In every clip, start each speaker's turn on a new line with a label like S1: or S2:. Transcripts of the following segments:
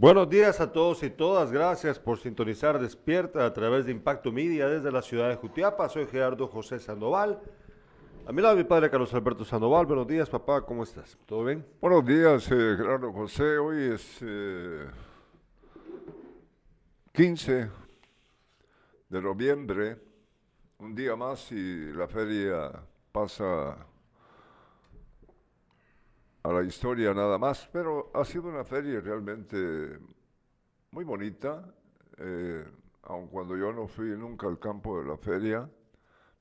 S1: Buenos días a todos y todas. Gracias por sintonizar Despierta a través de Impacto Media desde la ciudad de Jutiapa. Soy Gerardo José Sandoval. A mi lado mi padre Carlos Alberto Sandoval. Buenos días, papá. ¿Cómo estás? ¿Todo bien?
S2: Buenos días, eh, Gerardo José. Hoy es 15 eh, de noviembre, un día más y la feria pasa a la historia nada más, pero ha sido una feria realmente muy bonita, eh, aun cuando yo no fui nunca al campo de la feria,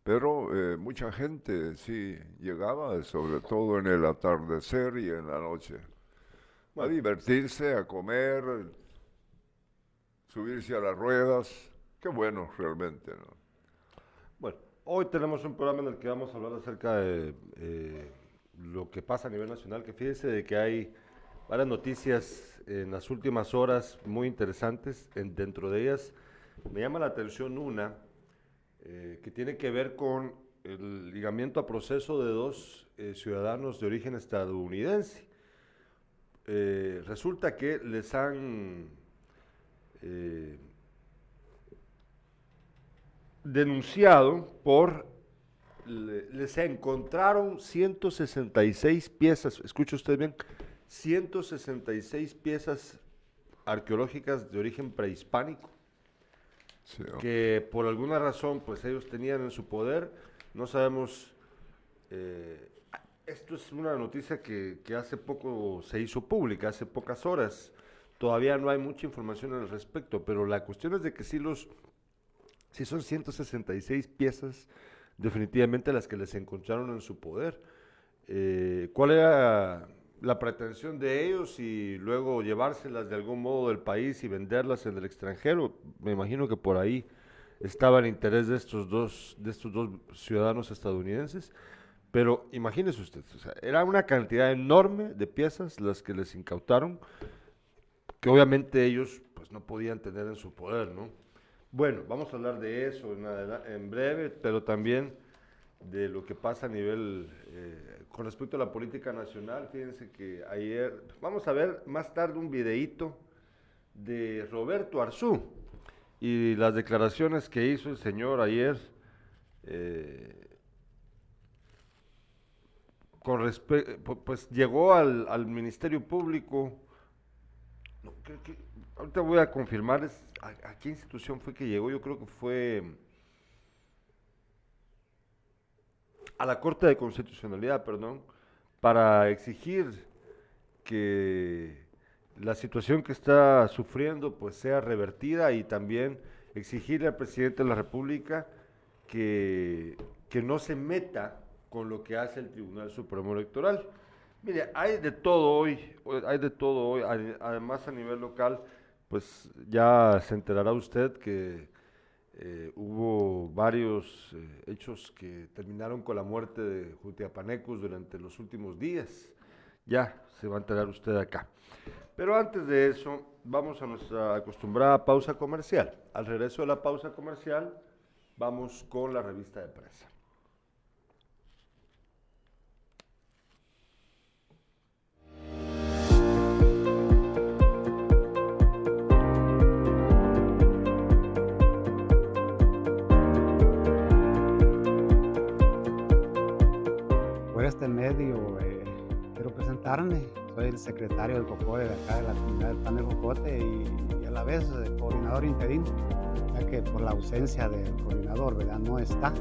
S2: pero eh, mucha gente sí llegaba, sobre todo en el atardecer y en la noche, a divertirse, a comer, subirse a las ruedas, qué bueno realmente. ¿no?
S1: Bueno, hoy tenemos un programa en el que vamos a hablar acerca de... Eh, lo que pasa a nivel nacional, que fíjese de que hay varias noticias en las últimas horas muy interesantes. En, dentro de ellas me llama la atención una eh, que tiene que ver con el ligamiento a proceso de dos eh, ciudadanos de origen estadounidense. Eh, resulta que les han denunciado por les encontraron 166 piezas, escucha usted bien, 166 piezas arqueológicas de origen prehispánico, que por alguna razón pues ellos tenían en su poder, no sabemos, eh, esto es una noticia que, que, hace poco se hizo pública, hace pocas horas, todavía no hay mucha información al respecto, pero la cuestión es de que si los, si son 166 piezas, definitivamente las que les encontraron en su poder. Eh, ¿Cuál era la pretensión de ellos y luego llevárselas de algún modo del país y venderlas en el extranjero? Me imagino que por ahí estaba el interés de estos dos, de estos dos ciudadanos estadounidenses. Pero imagínese usted, era una cantidad enorme de piezas las que les incautaron, que obviamente ellos pues no podían tener en su poder, ¿no? Bueno, vamos a hablar de eso en, breve, pero también de lo que pasa a nivel, eh, con respecto a la política nacional. Fíjense que ayer, vamos a ver más tarde un videíto de Roberto Arzú y las declaraciones que hizo el señor ayer. Eh, con pues llegó al, Ministerio Público. No, que, ahorita voy a confirmar a, qué institución fue que llegó. Yo creo que fue a la Corte de Constitucionalidad, perdón, para exigir que la situación que está sufriendo pues sea revertida y también exigirle al presidente de la República que, que no se meta con lo que hace el Tribunal Supremo Electoral. Mire, hay de todo hoy, hay de todo hoy, además a nivel local pues ya se enterará usted que eh, hubo varios eh, hechos que terminaron con la muerte de Jutiapanecus durante los últimos días. Ya se va a enterar usted acá. Pero antes de eso, vamos a nuestra acostumbrada pausa comercial. Al regreso de la pausa comercial, vamos con la revista de prensa.
S3: Este medio eh, quiero presentarme. Soy el secretario del COCODE de acá de la comunidad del Pan del Jocote y, a la vez el eh, coordinador interino, ya que por la ausencia del coordinador, ¿verdad? No está.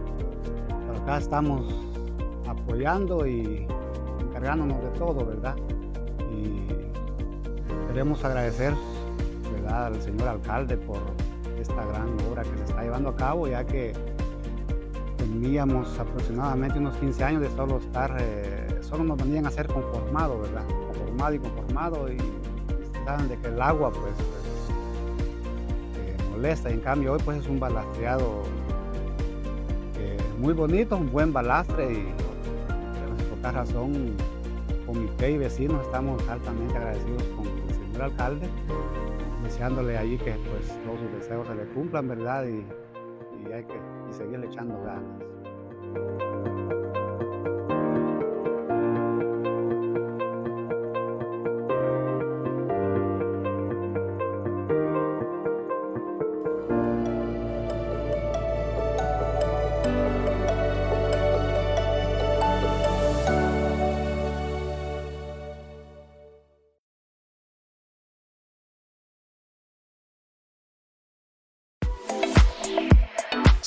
S3: Pero acá estamos apoyando y encargándonos de todo, ¿verdad? Y queremos agradecer, ¿verdad? Al señor alcalde por esta gran obra que se está llevando a cabo, ya que teníamos aproximadamente unos 15 años de solo estar, eh, solo nos venían a ser conformado, ¿verdad? Conformado y conformado y, saben de que el agua pues, eh, molesta y en cambio hoy pues es un balastreado eh, muy bonito, un buen balastre y por esta razón comité y vecinos estamos altamente agradecidos con el señor alcalde, deseándole allí que pues todos sus deseos se le cumplan, ¿verdad? Y, y hay que y seguirle echando ganas.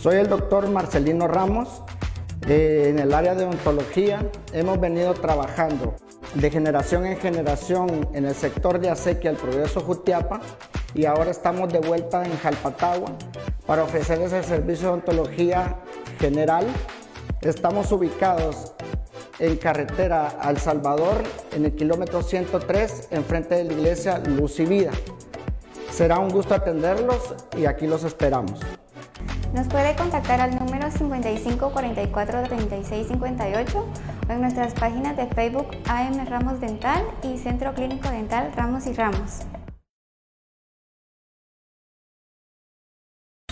S4: Soy el doctor Marcelino Ramos. Eh, en el área de odontología hemos venido trabajando de generación en generación en el sector de acequia el Progreso Jutiapa y ahora estamos de vuelta en Jalpatagua para ofrecerles el servicio de odontología general. Estamos ubicados en carretera al Salvador en el kilómetro 103 enfrente de la iglesia Luz y Vida. Será un gusto atenderlos y aquí los esperamos.
S5: Nos puede contactar al número 55 44 36 58 o en nuestras páginas de Facebook AM Ramos Dental y Centro Clínico Dental Ramos y Ramos.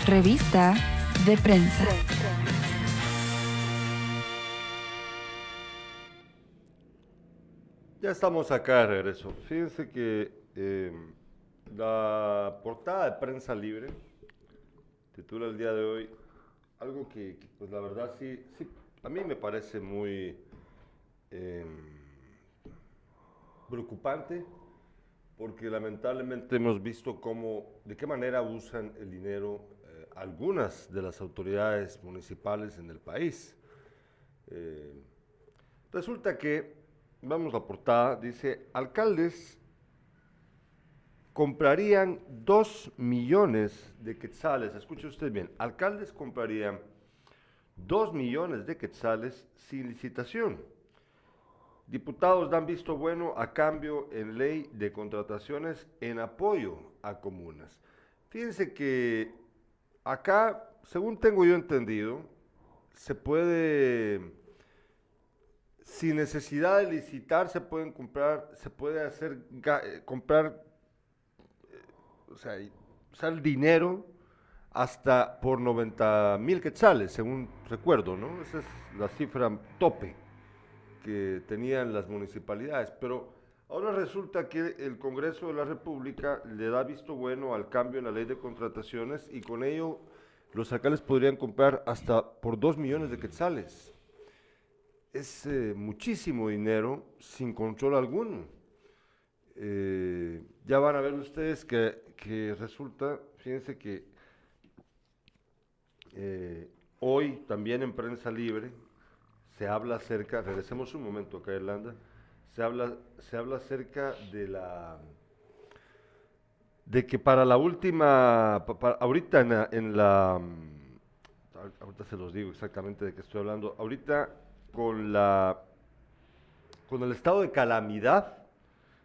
S6: Revista de prensa.
S1: Ya estamos acá de regreso. Fíjense que eh, la portada de prensa libre titula el día de hoy algo que, pues la verdad sí, sí, a mí me parece muy eh, preocupante porque lamentablemente hemos visto cómo, de qué manera usan el dinero eh, algunas de las autoridades municipales en el país. Eh, resulta que, vamos a la portada, dice, alcaldes comprarían 2 millones de quetzales, escuche usted bien, alcaldes comprarían 2 millones de quetzales sin licitación. Diputados dan visto bueno a cambio en ley de contrataciones en apoyo a comunas. Fíjense que acá, según tengo yo entendido, se puede, sin necesidad de licitar, se pueden comprar, se puede hacer, comprar o sea, sale dinero hasta por 90 mil quetzales, según recuerdo, ¿no? Esa es la cifra tope que tenían las municipalidades. Pero ahora resulta que el Congreso de la República le da visto bueno al cambio en la ley de contrataciones y con ello los alcaldes podrían comprar hasta por 2 millones de quetzales. Es eh, muchísimo dinero sin control alguno. Eh, ya van a ver ustedes que, que resulta, fíjense que eh, hoy también en prensa libre se habla acerca, regresemos un momento acá Irlanda, se habla, se habla acerca de la de que para la última, ahorita en la, en la, ahorita se los digo exactamente de qué estoy hablando, ahorita con la, con el estado de calamidad,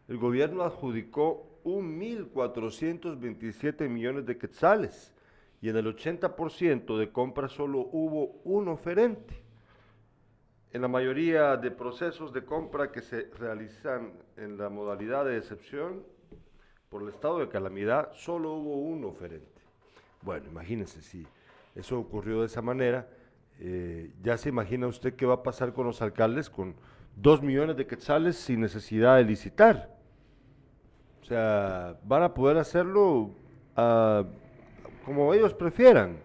S1: el gobierno adjudicó 1.427 millones de quetzales y en el 80% de compras solo hubo un oferente. En la mayoría de procesos de compra que se realizan en la modalidad de excepción, por el estado de calamidad, solo hubo un oferente. Bueno, imagínense si eso ocurrió de esa manera, eh, ya se imagina usted qué va a pasar con los alcaldes con dos millones de quetzales sin necesidad de licitar. O sea, van a poder hacerlo uh, como ellos prefieran.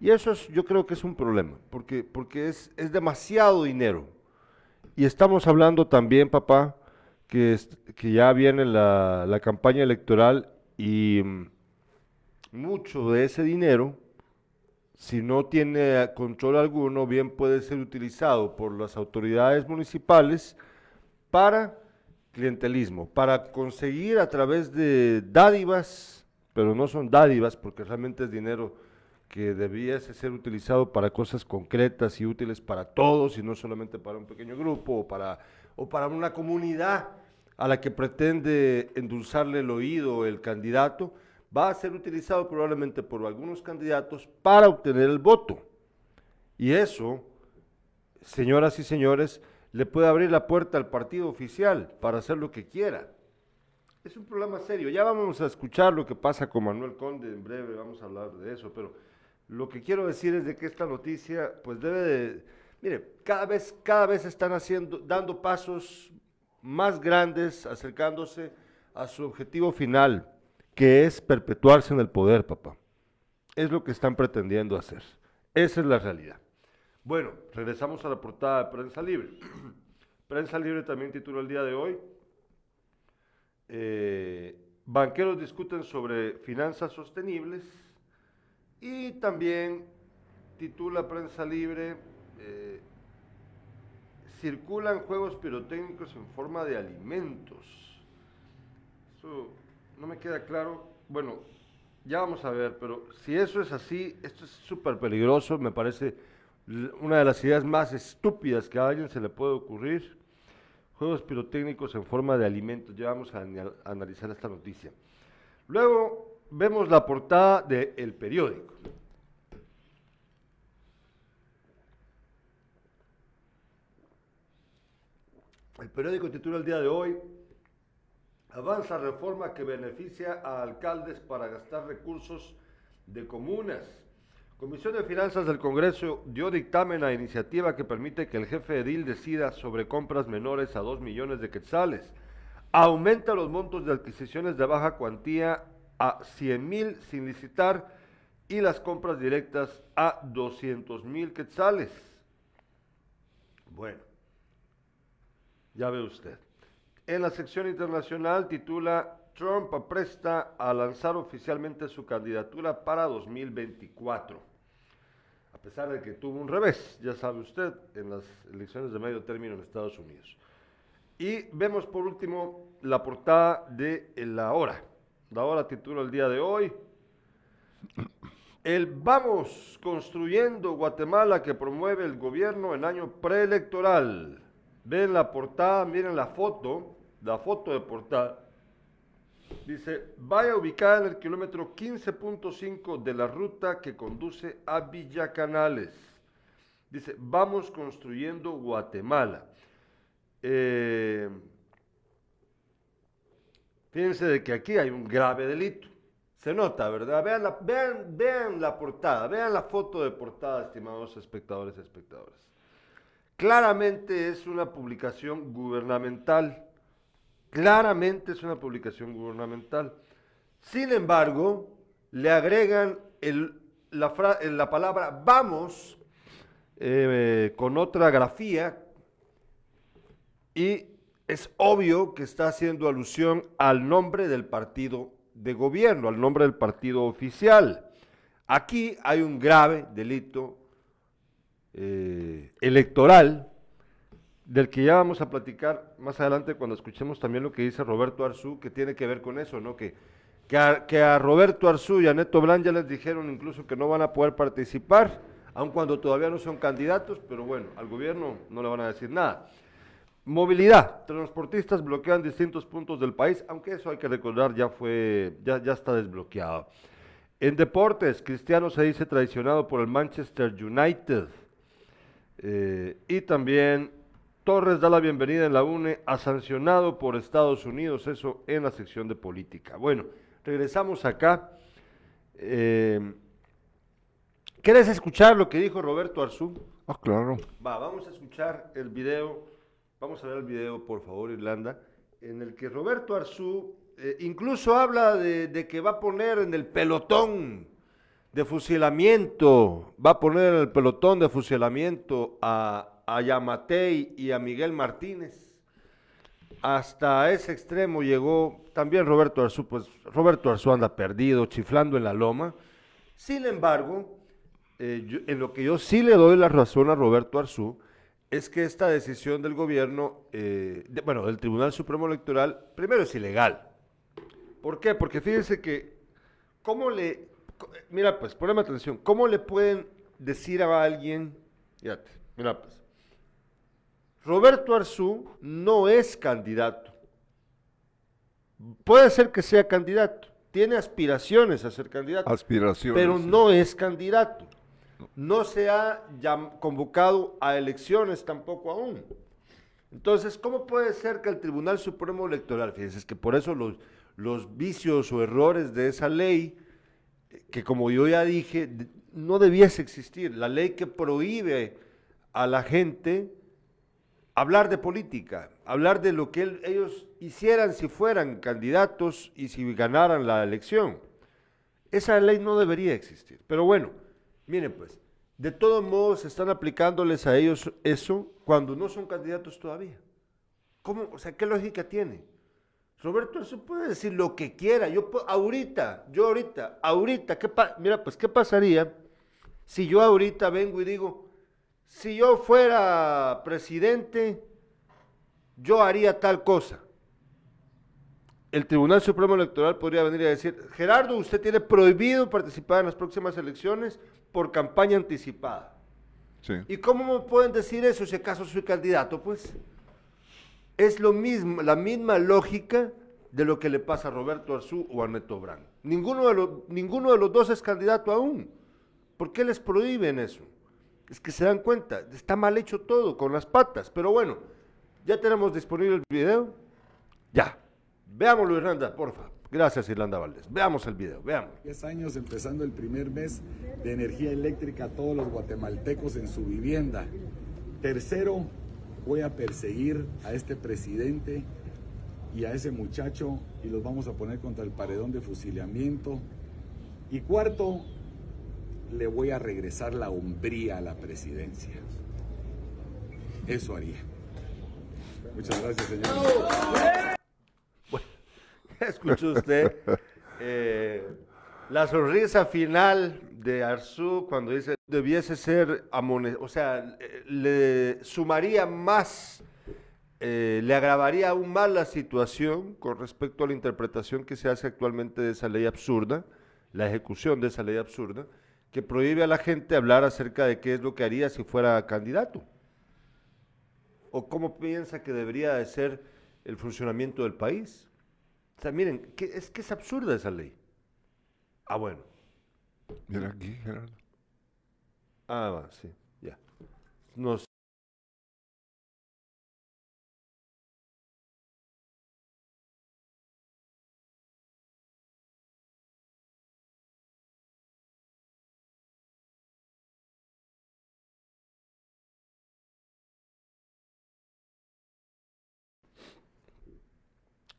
S1: Y eso es, yo creo que es un problema, porque, porque es, es demasiado dinero. Y estamos hablando también, papá, que, es, que ya viene la, la campaña electoral y um, mucho de ese dinero, si no tiene control alguno, bien puede ser utilizado por las autoridades municipales para clientelismo, para conseguir a través de dádivas, pero no son dádivas porque realmente es dinero que debiese ser utilizado para cosas concretas y útiles para todos y no solamente para un pequeño grupo o para, o para una comunidad a la que pretende endulzarle el oído el candidato, va a ser utilizado probablemente por algunos candidatos para obtener el voto. Y eso, señoras y señores, le puede abrir la puerta al partido oficial para hacer lo que quiera. Es un problema serio. Ya vamos a escuchar lo que pasa con Manuel Conde en breve, vamos a hablar de eso, pero Lo que quiero decir es de que esta noticia, pues debe de, mire, cada vez, cada vez están haciendo, dando pasos más grandes, acercándose a su objetivo final, que es perpetuarse en el poder, papá. Es lo que están pretendiendo hacer. Esa es la realidad. Bueno, regresamos a la portada de Prensa Libre. Prensa Libre también titula el día de hoy. eh, banqueros discuten sobre finanzas sostenibles y también titula Prensa Libre. eh, circulan juegos pirotécnicos en forma de alimentos. Eso no me queda claro. Bueno, ya vamos a ver, pero si eso es así, esto es súper peligroso, me parece una de las ideas más estúpidas que a alguien se le puede ocurrir. Juegos pirotécnicos en forma de alimentos, ya vamos a, ana- a analizar esta noticia. Luego vemos la portada de El Periódico. El periódico titula el día de hoy, Avanza reforma que beneficia a alcaldes para gastar recursos de comunas. Comisión de Finanzas del Congreso dio dictamen a iniciativa que permite que el jefe edil decida sobre compras menores a 2 millones de quetzales. Aumenta los montos de adquisiciones de baja cuantía a 100 mil sin licitar y las compras directas a 200 mil quetzales. Bueno, ya ve usted. En la sección internacional titula Trump apresta a lanzar oficialmente su candidatura para 2024. A pesar de que tuvo un revés, ya sabe usted, en las elecciones de medio término en Estados Unidos. Y vemos por último la portada de La Hora. La Hora titula el día de hoy. El Vamos construyendo Guatemala que promueve el gobierno en año preelectoral. Ven la portada, miren la foto, la foto de portada. Dice, vaya ubicada en el kilómetro 15.5 de la ruta que conduce a Villacanales. Dice, vamos construyendo Guatemala. Eh, fíjense de que aquí hay un grave delito. Se nota, ¿verdad? Vean la, vean, vean la portada, vean la foto de portada, estimados espectadores y espectadoras. Claramente es una publicación gubernamental. Claramente es una publicación gubernamental. Sin embargo, le agregan la palabra vamos eh, con otra grafía y es obvio que está haciendo alusión al nombre del partido de gobierno, al nombre del partido oficial. Aquí hay un grave delito eh, electoral del que ya vamos a platicar más adelante cuando escuchemos también lo que dice Roberto Arzú, que tiene que ver con eso, ¿no? Que, que, a, Roberto Arzú y a Neto Blan ya les dijeron incluso que no van a poder participar, aun cuando todavía no son candidatos, pero bueno, al gobierno no le van a decir nada. Movilidad. Transportistas bloquean distintos puntos del país, aunque eso hay que recordar ya fue, ya, ya está desbloqueado. En deportes, Cristiano se dice traicionado por el Manchester United. Eh, y también Torres da la bienvenida en la UNE a sancionado por Estados Unidos, eso en la sección de política. Bueno, regresamos acá. Eh, ¿Quieres escuchar lo que dijo Roberto Arzú?
S2: Ah, claro.
S1: Va, vamos a escuchar el video, vamos a ver el video, por favor, Irlanda, en el que Roberto Arzú eh, incluso habla de, de que va a poner en el pelotón de fusilamiento, va a poner en el pelotón de fusilamiento a, a Yamatei y a Miguel Martínez. Hasta ese extremo llegó también Roberto Arzú, pues Roberto Arzú anda perdido, chiflando en la loma. Sin embargo, eh, en lo que yo sí le doy la razón a Roberto Arzú, es que esta decisión del gobierno, eh, bueno, del Tribunal Supremo Electoral, primero es ilegal. ¿Por qué? Porque fíjense que, ¿cómo le, mira pues, poneme atención, ¿cómo le pueden decir a alguien, fíjate, mira pues, Roberto Arzú no es candidato. Puede ser que sea candidato, tiene aspiraciones a ser candidato
S2: Aspiraciones.
S1: pero
S2: sí.
S1: no es candidato. No se ha convocado a elecciones tampoco aún. Entonces, ¿cómo puede ser que el Tribunal Supremo Electoral, fíjense, es que por eso los, los vicios o errores de esa ley, que como yo ya dije, no debiese existir, la ley que prohíbe a la gente hablar de política, hablar de lo que ellos hicieran si fueran candidatos y si ganaran la elección. Esa ley no debería existir. Pero bueno, miren pues, de todos modos están aplicándoles a ellos eso cuando no son candidatos todavía. ¿Cómo? O sea, ¿qué lógica tiene? Roberto se puede decir lo que quiera. Yo ahorita, yo ahorita, ahorita, ¿qué mira, pues, ¿qué pasaría si yo ahorita vengo y digo, si yo fuera presidente, yo haría tal cosa? El Tribunal Supremo Electoral podría venir a decir, Gerardo, usted tiene prohibido participar en las próximas elecciones por campaña anticipada. Sí. ¿Y cómo me pueden decir eso si acaso soy candidato? Pues es lo mismo, la misma lógica de lo que le pasa a Roberto Arzú o a Neto Brand. Ninguno de, los, ninguno de los dos es candidato aún. ¿Por qué les prohíben eso? Es que se dan cuenta, está mal hecho todo, con las patas. Pero bueno, ya tenemos disponible el video. Ya. Veámoslo, Irlanda, porfa. Gracias, Irlanda Valdés. Veamos el video, veamos.
S7: 10 años empezando el primer mes de energía eléctrica a todos los guatemaltecos en su vivienda. Tercero, voy a perseguir a este presidente y a ese muchacho y los vamos a poner contra el paredón de fusilamiento. Y cuarto, le voy a regresar la hombría a la presidencia. Eso haría. Muchas gracias, señor.
S1: Bueno, escuchó usted eh, la sonrisa final de Arzú cuando dice debiese ser o sea, le sumaría más, eh, le agravaría aún más la situación con respecto a la interpretación que se hace actualmente de esa ley absurda, la ejecución de esa ley absurda, que prohíbe a la gente hablar acerca de qué es lo que haría si fuera candidato. O cómo piensa que debería de ser el funcionamiento del país. O sea, miren, es que es absurda esa ley. Ah, bueno.
S2: Mira aquí, Gerardo.
S1: Ah, va, sí, ya. Nos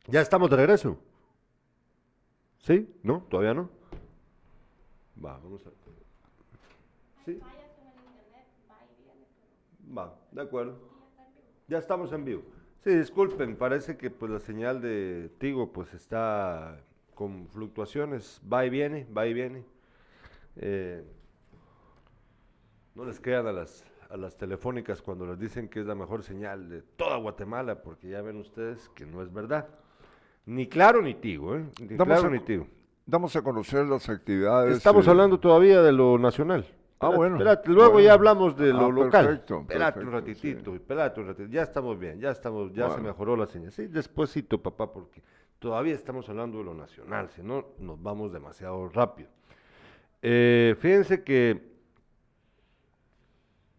S1: ¿Ya estamos de regreso? ¿Sí? ¿No? ¿Todavía no? Va, vamos a... ¿Sí? Va, de acuerdo. Ya estamos en vivo. Sí, disculpen, parece que pues la señal de Tigo pues está con fluctuaciones, va y viene, va y viene. Eh, no les crean a las, a las telefónicas cuando les dicen que es la mejor señal de toda Guatemala, porque ya ven ustedes que no es verdad. Ni claro ni Tigo, ¿eh? Ni claro ni Tigo.
S2: Damos a conocer las actividades.
S1: Estamos hablando todavía de lo nacional.
S2: Ah, bueno.
S1: luego ya hablamos de lo ah, local. Perfecto, espérate un ratitito, espérate un ratito. Ya estamos bien, ya estamos, ya se mejoró la señal. Sí, despuésito, papá, porque todavía estamos hablando de lo nacional, si no nos vamos demasiado rápido. Eh, fíjense que,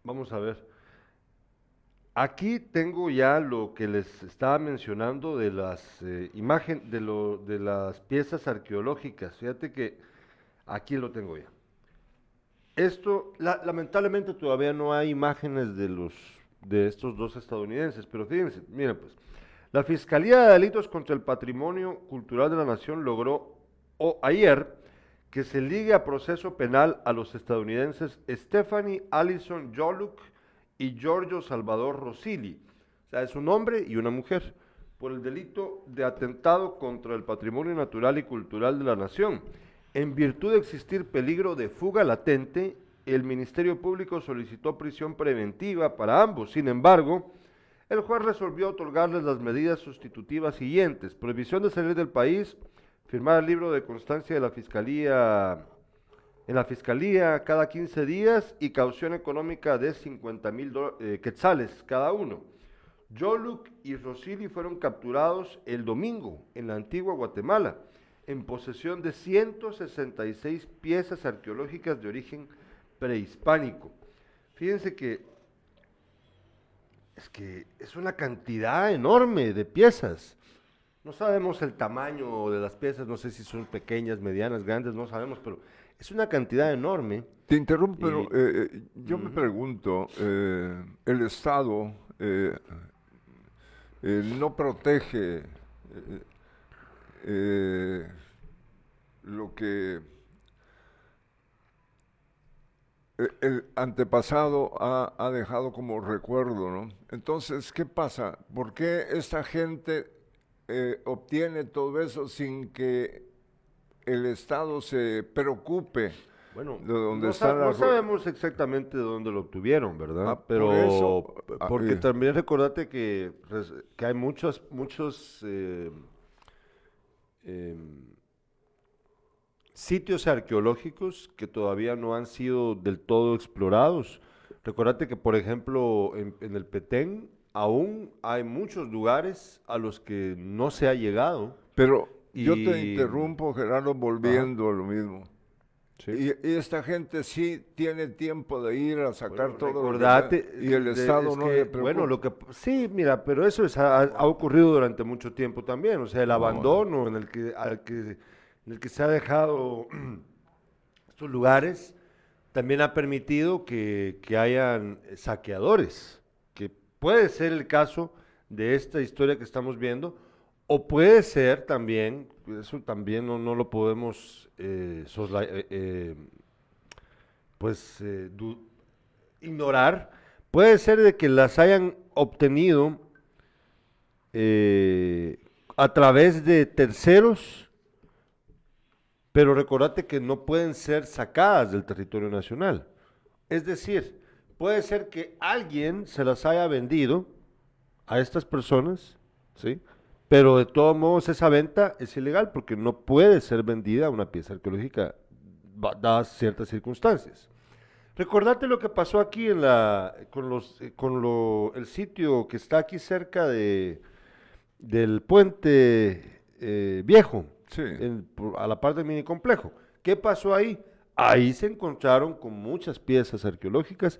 S1: vamos a ver, aquí tengo ya lo que les estaba mencionando de las eh, imágenes, de, de las piezas arqueológicas. Fíjate que aquí lo tengo ya. Esto, lamentablemente todavía no hay imágenes de los de estos dos estadounidenses, pero fíjense, miren pues, la Fiscalía de Delitos contra el Patrimonio Cultural de la Nación logró ayer que se ligue a proceso penal a los estadounidenses Stephanie Allison Joluk y Giorgio Salvador Rosilli, o sea, es un hombre y una mujer, por el delito de atentado contra el patrimonio natural y cultural de la nación en virtud de existir peligro de fuga latente, el Ministerio Público solicitó prisión preventiva para ambos. Sin embargo, el juez resolvió otorgarles las medidas sustitutivas siguientes. Prohibición de salir del país, firmar el libro de constancia de la Fiscalía en la Fiscalía cada 15 días y caución económica de 50 mil eh, quetzales cada uno. Yoluk y Rosili fueron capturados el domingo en la antigua Guatemala en posesión de 166 piezas arqueológicas de origen prehispánico. Fíjense que es que es una cantidad enorme de piezas. No sabemos el tamaño de las piezas, no sé si son pequeñas, medianas, grandes, no sabemos, pero es una cantidad enorme.
S2: Te interrumpo, pero eh, eh, yo me pregunto, eh, el Estado eh, no protege lo que el antepasado ha, ha dejado como recuerdo, ¿no? Entonces, ¿qué pasa? ¿Por qué esta gente obtiene todo eso sin que el Estado se preocupe
S1: Bueno,
S2: de dónde
S1: no, sabemos exactamente de dónde lo obtuvieron, ¿verdad?
S2: Ah, por
S1: Pero
S2: eso, ah,
S1: porque
S2: eh.
S1: también recordate que, res- que hay muchos, muchos eh, em, sitios arqueológicos que todavía no han sido del todo explorados. Recordate que, por ejemplo, en, en el Petén aún hay muchos lugares a los que no se ha llegado.
S2: Pero yo te
S1: Y-
S2: interrumpo, Gerardo, volviendo a lo mismo. Y, y esta gente sí tiene tiempo de ir a sacar
S1: Bueno,
S2: todo lo que y el
S1: de-
S2: Estado
S1: es
S2: no
S1: que,
S2: le preocupa.
S1: Bueno, lo que sí, mira, pero eso es- ha, ha ocurrido durante mucho tiempo también, o sea, el abandono en el que, al que, en el que se ha dejado estos lugares también ha permitido que, que hayan saqueadores, que puede ser el caso de esta historia que estamos viendo, o puede ser también, eso también no, no lo podemos eh, eh, eh, pues ignorar, puede ser de que las hayan obtenido a través de terceros, pero recordate que no pueden ser sacadas del territorio nacional. Es decir, puede ser que alguien se las haya vendido a estas personas, ¿sí? Pero de todos modos esa venta es ilegal porque no puede ser vendida una pieza arqueológica dadas ciertas circunstancias. Recordate lo que pasó aquí en la, con, los, eh, con lo, el sitio que está aquí cerca de, del puente eh, viejo,
S2: Sí.
S1: en- por- a la par del mini complejo. ¿Qué pasó ahí? Ahí se encontraron con muchas piezas arqueológicas.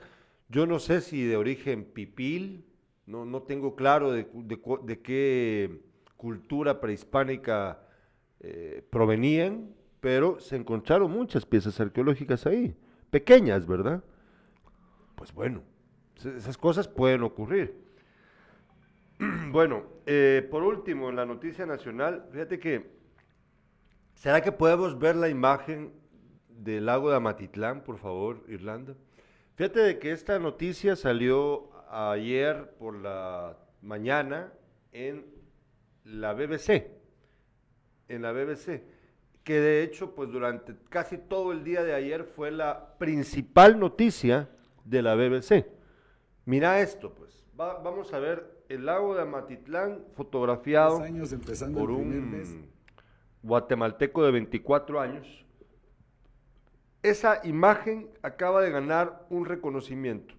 S1: Yo no sé si de origen pipil, no, no tengo claro de, de de qué cultura prehispánica eh, provenían, pero se encontraron muchas piezas arqueológicas ahí, pequeñas, ¿verdad? Pues bueno, esas cosas pueden ocurrir. Bueno, eh, por último, en la noticia nacional, fíjate que, ¿será que podemos ver la imagen del lago de Amatitlán, por favor, Irlanda? Fíjate de que esta noticia salió ayer por la mañana en la BBC, en la BBC, que de hecho, pues durante casi todo el día de ayer fue la principal noticia de la BBC. Mira esto, pues, Va- vamos a ver el lago de Amatitlán fotografiado
S7: años empezando
S1: por
S7: el primer mes.
S1: un guatemalteco de 24 años. Esa imagen acaba de ganar un reconocimiento,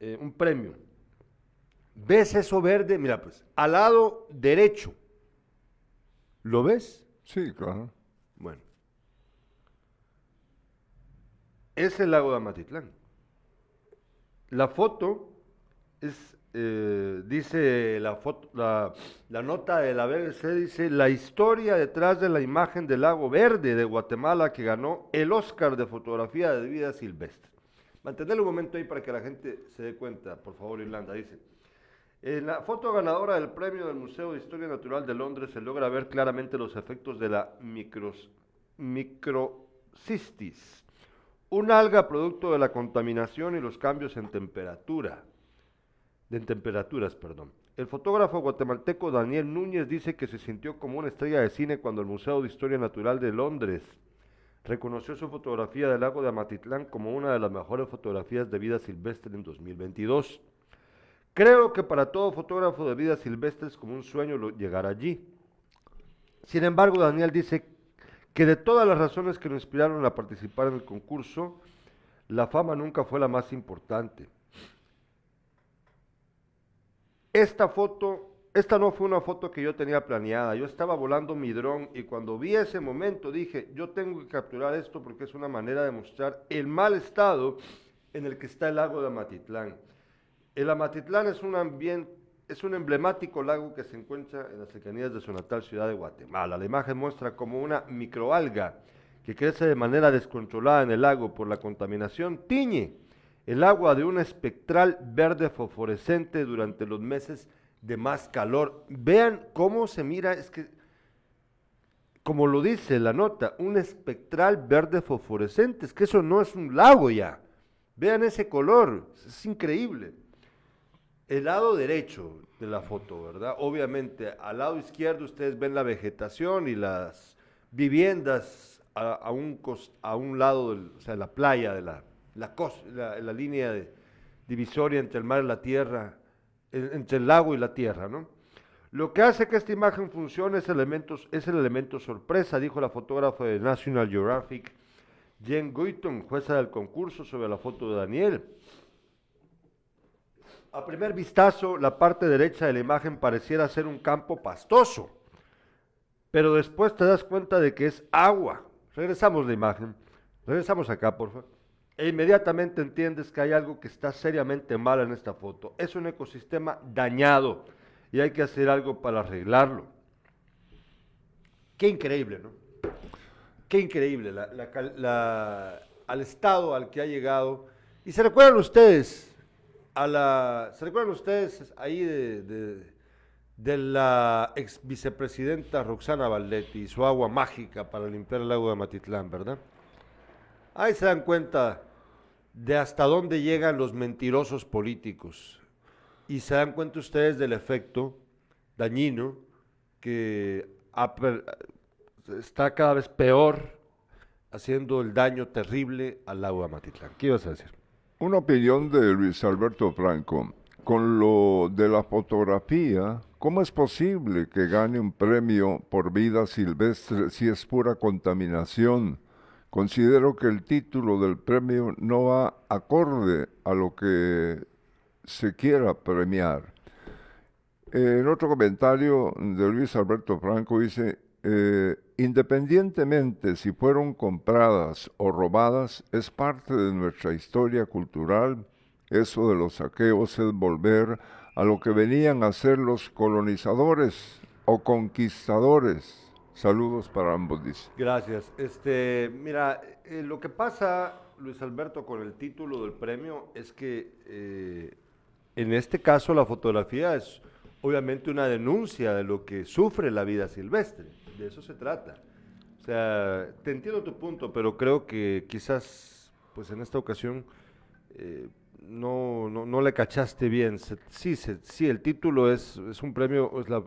S1: eh, un premio. ¿Ves eso verde? Mira, pues, al lado derecho. ¿Lo ves?
S2: Sí, claro.
S1: Bueno. Es el lago de Amatitlán. La foto es, eh, dice la, foto, la, la nota de la BBC, dice la historia detrás de la imagen del lago verde de Guatemala que ganó el Oscar de fotografía de vida silvestre. Mantenerlo un momento ahí para que la gente se dé cuenta, por favor, Irlanda, dice. En la foto ganadora del premio del Museo de Historia Natural de Londres se logra ver claramente los efectos de la micros, microcistis, una alga producto de la contaminación y los cambios en temperatura, temperaturas. El fotógrafo guatemalteco Daniel Núñez dice que se sintió como una estrella de cine cuando el Museo de Historia Natural de Londres reconoció su fotografía del lago de Amatitlán como una de las mejores fotografías de vida silvestre en 2022. Creo que para todo fotógrafo de vida silvestre es como un sueño llegar allí. Sin embargo, Daniel dice que de todas las razones que lo inspiraron a participar en el concurso, la fama nunca fue la más importante. Esta foto, esta no fue una foto que yo tenía planeada. Yo estaba volando mi dron y cuando vi ese momento dije, yo tengo que capturar esto porque es una manera de mostrar el mal estado en el que está el lago de Amatitlán. El Amatitlán es un ambiente, es un emblemático lago que se encuentra en las cercanías de su natal ciudad de Guatemala. La imagen muestra como una microalga que crece de manera descontrolada en el lago por la contaminación tiñe el agua de un espectral verde fosforescente durante los meses de más calor. Vean cómo se mira, es que, como lo dice la nota, un espectral verde fosforescente, es que eso no es un lago ya. Vean ese color, es increíble. El lado derecho de la foto, ¿verdad? Obviamente, al lado izquierdo ustedes ven la vegetación y las viviendas a, un, lado, o sea, la playa de la, la, línea divisoria entre el mar y la tierra, entre el lago y la tierra, ¿no? Lo que hace que esta imagen funcione es, elementos, es el elemento sorpresa, dijo la fotógrafa de National Geographic, Jen Goyton, jueza del concurso sobre la foto de Daniel. A primer vistazo, la parte derecha de la imagen pareciera ser un campo pastoso, pero después te das cuenta de que es agua. Regresamos la imagen. Regresamos acá, por favor. E inmediatamente entiendes que hay algo que está seriamente mal en esta foto. Es un ecosistema dañado y hay que hacer algo para arreglarlo. Qué increíble, ¿no? Qué increíble al estado al que ha llegado. Y se recuerdan ustedes, ¿se recuerdan ustedes ahí de, de, la ex vicepresidenta Roxana Valdetti y su agua mágica para limpiar el lago de Matitlán, ¿verdad? Ahí se dan cuenta de hasta dónde llegan los mentirosos políticos. Y se dan cuenta ustedes del efecto dañino que está cada vez peor haciendo el daño terrible al agua Matitlán. ¿Qué ibas a decir?
S2: Una opinión de Luis Alberto Franco. Con lo de la fotografía, ¿cómo es posible que gane un premio por vida silvestre si es pura contaminación? Considero que el título del premio no va acorde a lo que se quiera premiar. En otro comentario de Luis Alberto Franco dice, eh, independientemente si fueron compradas o robadas, es parte de nuestra historia cultural. Eso de los saqueos es volver a lo que venían a ser los colonizadores o conquistadores Saludos para ambos, dice.
S1: Gracias. Este, mira, eh, lo que pasa, Luis Alberto, con el título del premio es que eh, en este caso la fotografía es obviamente una denuncia de lo que sufre la vida silvestre. De eso se trata. O sea, te entiendo tu punto, pero creo que quizás, pues en esta ocasión, eh, no, no, le cachaste bien. sí, sí, el título es, es un premio, es la,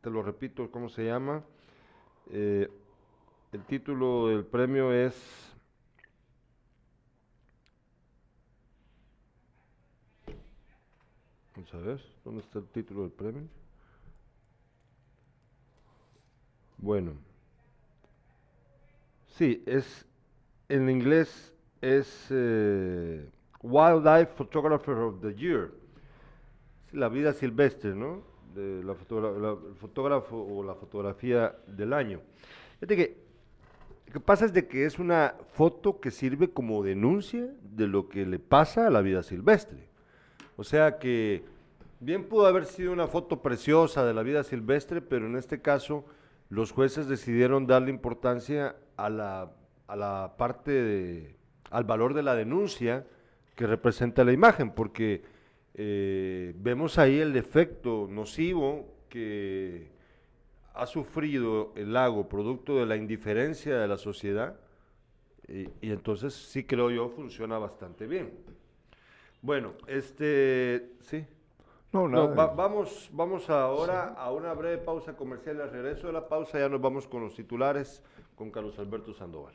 S1: te lo repito, ¿cómo se llama? Eh, el título del premio es ver, ¿dónde está el título del premio? Bueno, sí, es en inglés es eh, Wildlife Photographer of the Year, la vida silvestre, ¿no? de la, el fotógrafo o la fotografía del año. Fíjate que lo que pasa es de que es una foto que sirve como denuncia de lo que le pasa a la vida silvestre. O sea que bien pudo haber sido una foto preciosa de la vida silvestre, pero en este caso los jueces decidieron darle importancia a la, a la parte de, al valor de la denuncia que representa la imagen, porque eh, vemos ahí el efecto nocivo que ha sufrido el lago producto de la indiferencia de la sociedad y, entonces sí creo yo funciona bastante bien. Bueno, este, sí. No, vamos, vamos ahora a una breve pausa comercial. Al regreso de la pausa ya nos vamos con los titulares con Carlos Alberto Sandoval.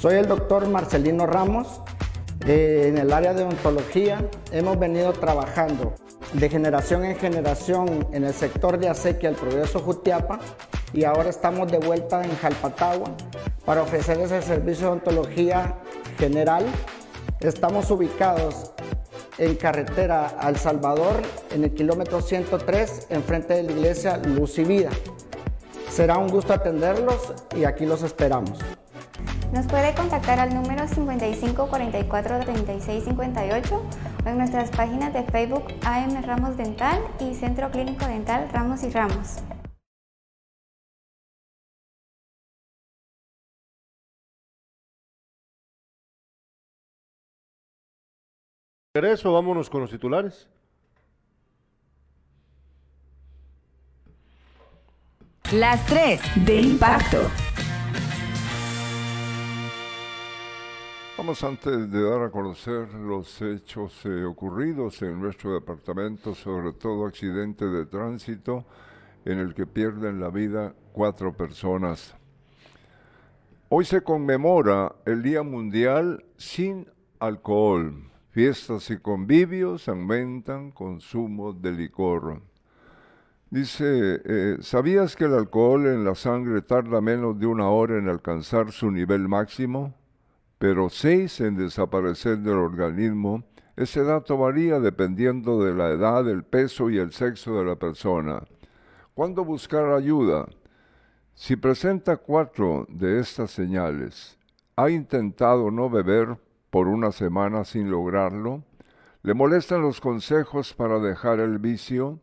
S4: Soy el doctor Marcelino Ramos. En el área de odontología hemos venido trabajando de generación en generación en el sector de acequia el progreso Jutiapa y ahora estamos de vuelta en Jalpatagua para ofrecer ese servicio de odontología general. Estamos ubicados en carretera al Salvador, en el kilómetro 103, enfrente de la iglesia Luz y Vida. Será un gusto atenderlos y aquí los esperamos.
S5: Nos puede contactar al número 55 44 36 58 o en nuestras páginas de Facebook AM Ramos Dental y Centro Clínico Dental Ramos y Ramos.
S1: Regreso, vámonos con los titulares.
S6: Las 3 de impacto.
S2: Antes de dar a conocer los hechos eh, ocurridos en nuestro departamento, sobre todo accidente de tránsito en el que pierden la vida cuatro personas. Hoy se conmemora el Día Mundial sin Alcohol. Fiestas y convivios aumentan consumo de licor. Dice, eh, ¿sabías que el alcohol en la sangre tarda menos de una hora en alcanzar su nivel máximo? Pero seis en desaparecer del organismo. Ese dato varía dependiendo de la edad, el peso y el sexo de la persona. ¿Cuándo buscar ayuda? Si presenta cuatro de estas señales, ha intentado no beber por una semana sin lograrlo, le molestan los consejos para dejar el vicio,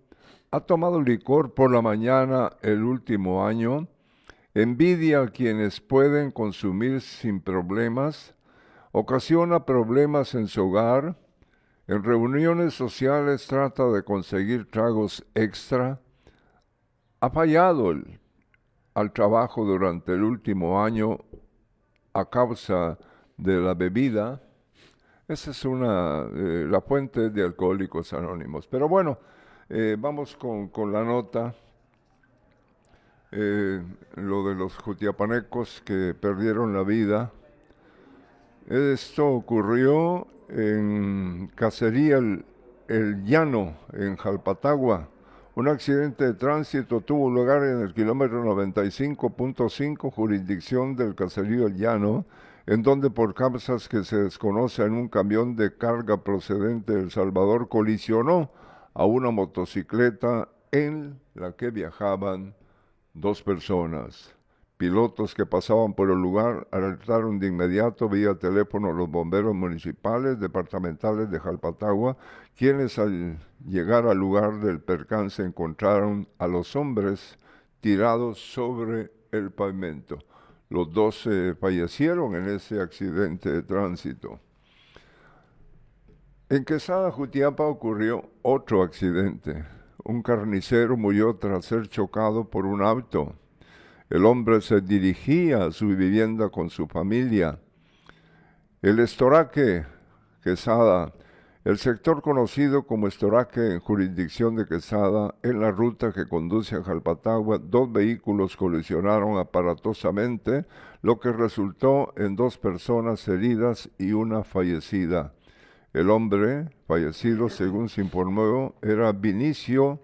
S2: ha tomado licor por la mañana el último año, envidia a quienes pueden consumir sin problemas, ocasiona problemas en su hogar, en reuniones sociales trata de conseguir tragos extra, ha fallado al trabajo durante el último año a causa de la bebida. Esa es una, eh, la fuente de Alcohólicos Anónimos. Pero bueno, eh, vamos con, con, la nota. Eh, lo de los jutiapanecos que perdieron la vida. Esto ocurrió en Cacería el, Llano, en Jalpatagua. Un accidente de tránsito tuvo lugar en el kilómetro 95.5, jurisdicción del Caserío El Llano, en donde por causas que se desconocen un camión de carga procedente de El Salvador colisionó a una motocicleta en la que viajaban dos personas. Pilotos que pasaban por el lugar alertaron de inmediato vía teléfono a los bomberos municipales departamentales de Jalpatagua, quienes al llegar al lugar del percance encontraron a los hombres tirados sobre el pavimento. Los dos fallecieron en ese accidente de tránsito. En Quesada, Jutiapa, ocurrió otro accidente. Un carnicero murió tras ser chocado por un auto. El hombre se dirigía a su vivienda con su familia. El Estoraque, Quesada, el sector conocido como Estoraque en jurisdicción de Quesada, en la ruta que conduce a Jalpatagua, dos vehículos colisionaron aparatosamente, lo que resultó en dos personas heridas y una fallecida. El hombre fallecido, según se informó, era Vinicio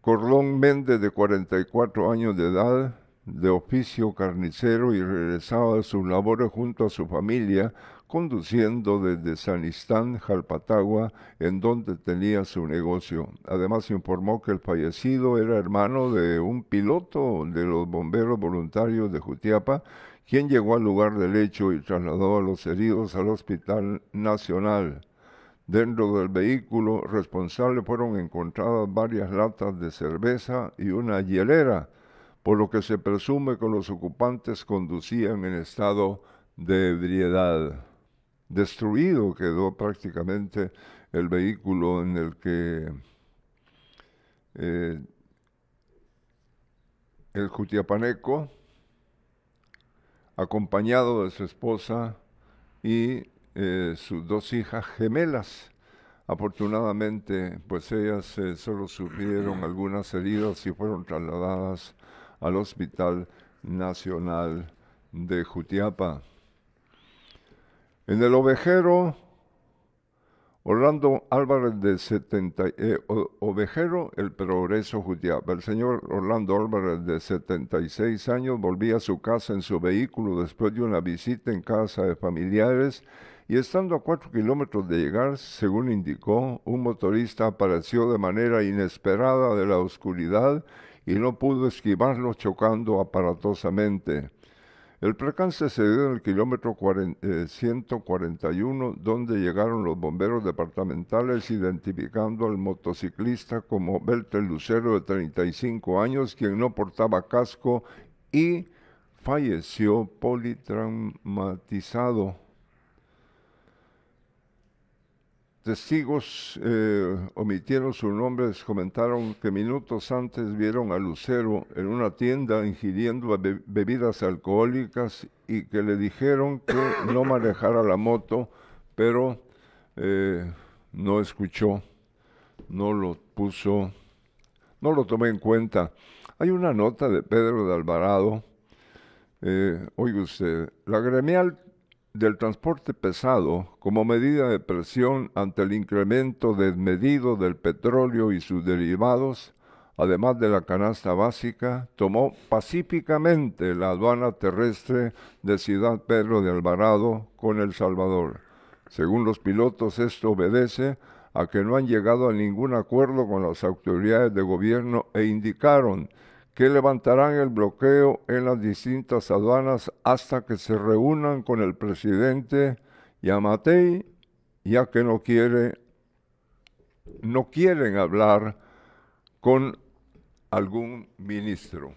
S2: Cordón Méndez, de 44 años de edad, de oficio carnicero y regresaba a sus labores junto a su familia, conduciendo desde Sanistán, Jalpatagua, en donde tenía su negocio. Además informó que el fallecido era hermano de un piloto de los bomberos voluntarios de Jutiapa, quien llegó al lugar del hecho y trasladó a los heridos al Hospital Nacional. Dentro del vehículo responsable fueron encontradas varias latas de cerveza y una hielera, por lo que se presume que los ocupantes conducían en estado de ebriedad. Destruido quedó prácticamente el vehículo en el que eh, el Jutiapaneco, acompañado de su esposa y eh, sus dos hijas gemelas. Afortunadamente, pues ellas eh, solo sufrieron algunas heridas y fueron trasladadas al Hospital Nacional de Jutiapa. En el ovejero, Orlando Álvarez de 70, eh, ovejero, el progreso Jutiapa. El señor Orlando Álvarez de 76 años volvía a su casa en su vehículo después de una visita en casa de familiares y estando a cuatro kilómetros de llegar, según indicó, un motorista apareció de manera inesperada de la oscuridad y no pudo esquivarlo chocando aparatosamente. El percance se dio en el kilómetro 141, eh, donde llegaron los bomberos departamentales identificando al motociclista como Belter Lucero de 35 años, quien no portaba casco y falleció politraumatizado. Testigos eh, omitieron sus nombres, comentaron que minutos antes vieron a Lucero en una tienda ingiriendo bebidas alcohólicas y que le dijeron que no manejara la moto, pero eh, no escuchó, no lo puso, no lo tomé en cuenta. Hay una nota de Pedro de Alvarado, eh, usted, la gremial del transporte pesado como medida de presión ante el incremento desmedido del petróleo y sus derivados, además de la canasta básica, tomó pacíficamente la aduana terrestre de Ciudad Pedro de Alvarado con El Salvador. Según los pilotos, esto obedece a que no han llegado a ningún acuerdo con las autoridades de gobierno e indicaron que levantarán el bloqueo en las distintas aduanas hasta que se reúnan con el presidente Yamatei, ya que no quiere, no quieren hablar con algún ministro.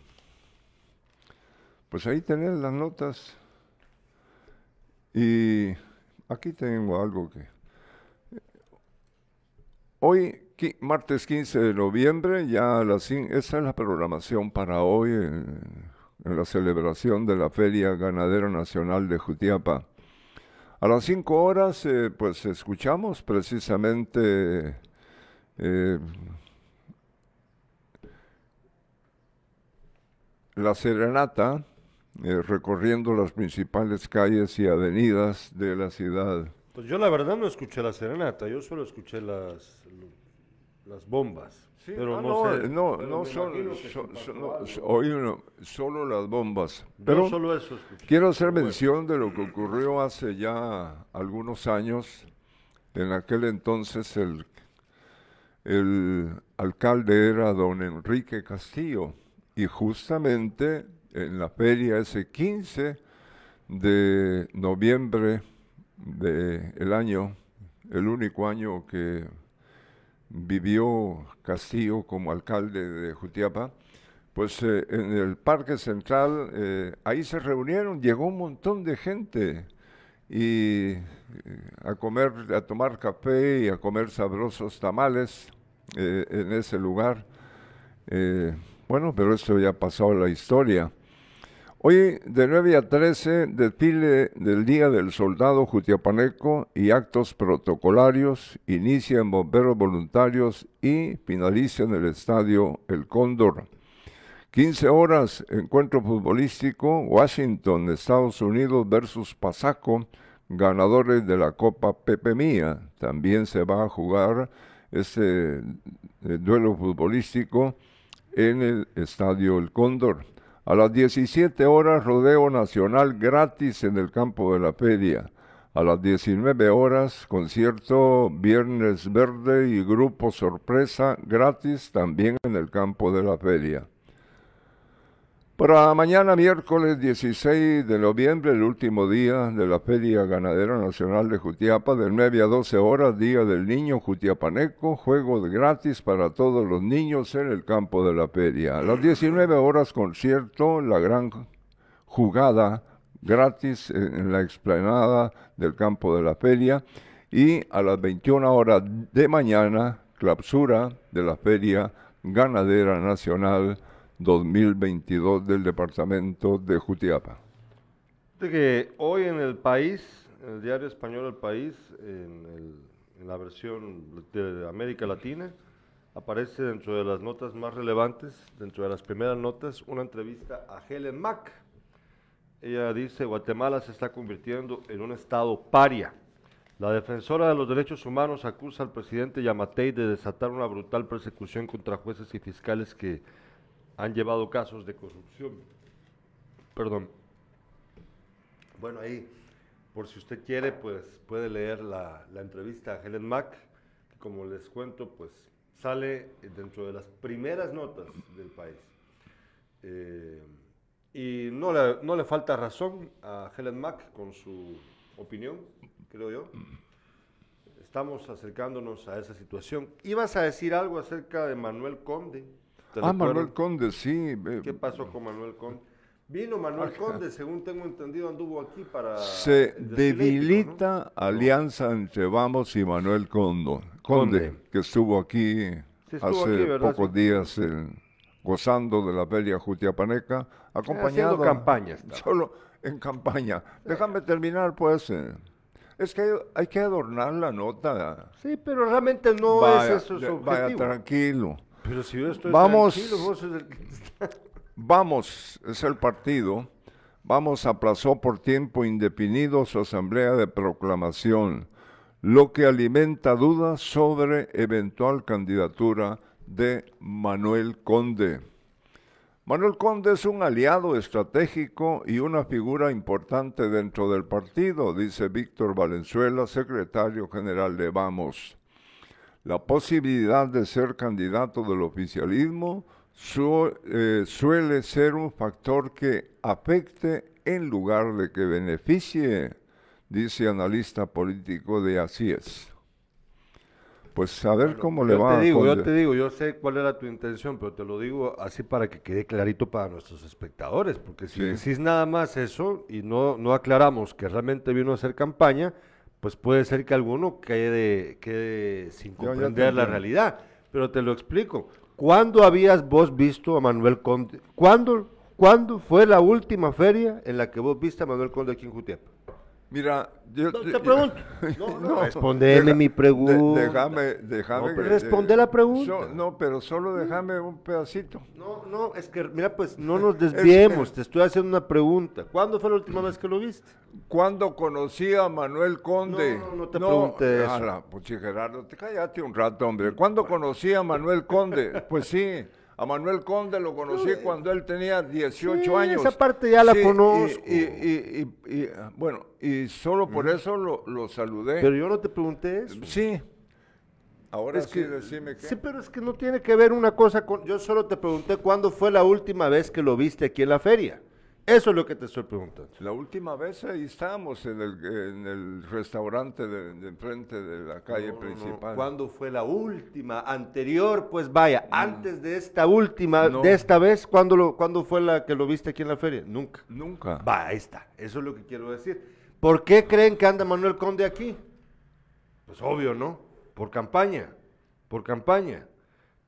S2: Pues ahí tenés las notas. Y aquí tengo algo que... Hoy martes 15 de noviembre, ya a las esa es la programación para hoy en, la celebración de la Feria Ganadera Nacional de Jutiapa. A las 5 horas, eh, pues escuchamos precisamente eh, la serenata eh, recorriendo las principales calles y avenidas de la ciudad.
S1: Pues yo la verdad no escuché la serenata, yo solo escuché las, las bombas. pero
S2: ah,
S1: no,
S2: no, no, no solo las bombas. Pero
S1: solo eso
S2: quiero hacer mención de lo que ocurrió hace ya algunos años. En aquel entonces el, el alcalde era don Enrique Castillo y justamente en la feria ese 15 de noviembre del año, el único año que vivió Castillo como alcalde de Jutiapa, pues eh, en el Parque Central, eh, ahí se reunieron, llegó un montón de gente y eh, a comer, a tomar café y a comer sabrosos tamales en ese lugar. bueno, pero esto ya pasó a la historia. Hoy de 9 a 13, desfile del Día del Soldado Jutiapaneco y actos protocolarios, inicia en bomberos voluntarios y finaliza en el estadio El Cóndor. 15 horas, encuentro futbolístico, Washington, Estados Unidos versus Pasaco, ganadores de la Copa Pepe Mía. También se va a jugar ese eh, duelo futbolístico en el estadio El Cóndor. A las 17 horas, rodeo nacional gratis en el campo de la feria. A las 19 horas, concierto Viernes Verde y grupo sorpresa gratis también en el campo de la feria. Para mañana miércoles 16 de noviembre, el último día de la Feria Ganadera Nacional de Jutiapa, de 9 a 12 horas, Día del Niño Jutiapaneco, juego gratis para todos los niños en el campo de la feria. A las 19 horas, concierto, la gran jugada gratis en, en la explanada del campo de la feria y a las 21 horas de mañana, clausura de la Feria Ganadera Nacional 2022 del departamento de Jutiapa.
S1: Fíjate que hoy en el país, en el diario español El País, en, el- en la versión de América Latina, aparece dentro de las notas más relevantes, dentro de las primeras notas, una entrevista a Helen Mack. Ella dice, Guatemala se está convirtiendo en un estado paria. La defensora de los derechos humanos acusa al presidente Yamatei de desatar una brutal persecución contra jueces y fiscales que han llevado casos de corrupción. Perdón. Bueno, ahí, por si usted quiere, pues puede leer la, entrevista a Helen Mack, que como les cuento, pues sale dentro de las primeras notas del país. Eh, y no le, no le falta razón a Helen Mack con su opinión, creo yo. Estamos acercándonos a esa situación. Ibas a decir algo acerca de Manuel Conde. ¿Te
S2: Ah? Manuel Conde, sí. eh,
S1: ¿Qué pasó con Manuel Conde? Vino Manuel Conde, según tengo entendido, anduvo aquí para...
S2: Se debilita
S1: ¿no?
S2: alianza entre Vamos y Manuel Condo, Conde,
S1: Conde.
S2: que estuvo aquí
S1: estuvo
S2: hace
S1: aquí,
S2: pocos
S1: Sí.
S2: días en- gozando de la feria Jutiapaneca, acompañado
S1: haciendo campaña estaba.
S2: solo en campaña. Déjame terminar, pues. eh. Es que hay que adornar la nota.
S1: Sí, pero realmente no
S2: vaya,
S1: es eso su
S2: de- vaya
S1: objetivo.
S2: tranquilo.
S1: Pero si yo estoy
S2: Vamos.
S1: vos el
S2: Vamos, es el partido. Vamos aplazó por tiempo indefinido su asamblea de proclamación, lo que alimenta dudas sobre eventual candidatura de Manuel Conde. Manuel Conde es un aliado estratégico y una figura importante dentro del partido, dice Víctor Valenzuela, secretario general de Vamos. La posibilidad de ser candidato del oficialismo su- eh, suele ser un factor que afecte en lugar de que beneficie, dice analista político de Así es. Pues a ver cómo le
S1: yo
S2: va.
S1: te digo, yo te digo, yo sé cuál era tu intención, pero te lo digo así para que quede clarito para nuestros espectadores, porque si
S2: Sí.
S1: decís nada más eso y no, no aclaramos que realmente vino a hacer campaña, pues puede ser que alguno quede, quede sin comprender la realidad. Pero te lo explico. ¿Cuándo habías vos visto a Manuel Conde? ¿Cuándo, ¿Cuándo fue la última feria en la que vos viste a Manuel Conde aquí en Jutiapa?
S2: Mira, yo
S1: No, te pregunto. No, no, respondeme
S2: deja-
S1: mi
S2: de-
S1: pregunta.
S2: déjame, déjame.
S1: No, responde la pregunta.
S2: so- no, pero solo déjame un pedacito.
S1: No, no, es que, mira, pues no nos desviemos,
S2: que-
S1: te estoy haciendo una pregunta. ¿Cuándo fue la última vez que lo viste?
S2: ¿Cuándo conocí a Manuel Conde?
S1: No, no, no te pregunté eso.
S2: ala, puchi, Gerardo, te cállate un rato, hombre. ¿Cuándo conocí a Manuel Conde? Pues sí, a Manuel Conde lo conocí cuando él tenía 18
S1: Sí,
S2: años.
S1: esa parte ya la conozco.
S2: Y, y- y- y, bueno, y solo por eso lo, lo saludé.
S1: Pero yo no te pregunté eso.
S2: sí. Ahora
S1: Es
S2: sí,
S1: que,
S2: decime qué.
S1: sí, pero es que no tiene que ver una cosa con... Yo solo te pregunté cuándo fue la última vez que lo viste aquí en la feria. Eso es lo que te estoy preguntando.
S2: La última vez ahí estábamos en el, en el restaurante de, de enfrente de la calle
S1: No, no, no.
S2: principal.
S1: ¿Cuándo fue la última? Anterior, pues vaya, antes de esta última,
S2: No.
S1: de esta vez, ¿cuándo, lo, ¿cuándo fue la que lo viste aquí en la feria? Nunca.
S2: Nunca.
S1: Va, ahí está. Eso es lo que quiero decir. ¿Por qué creen que anda Manuel Conde aquí? Pues obvio, ¿no? Por campaña. Por campaña.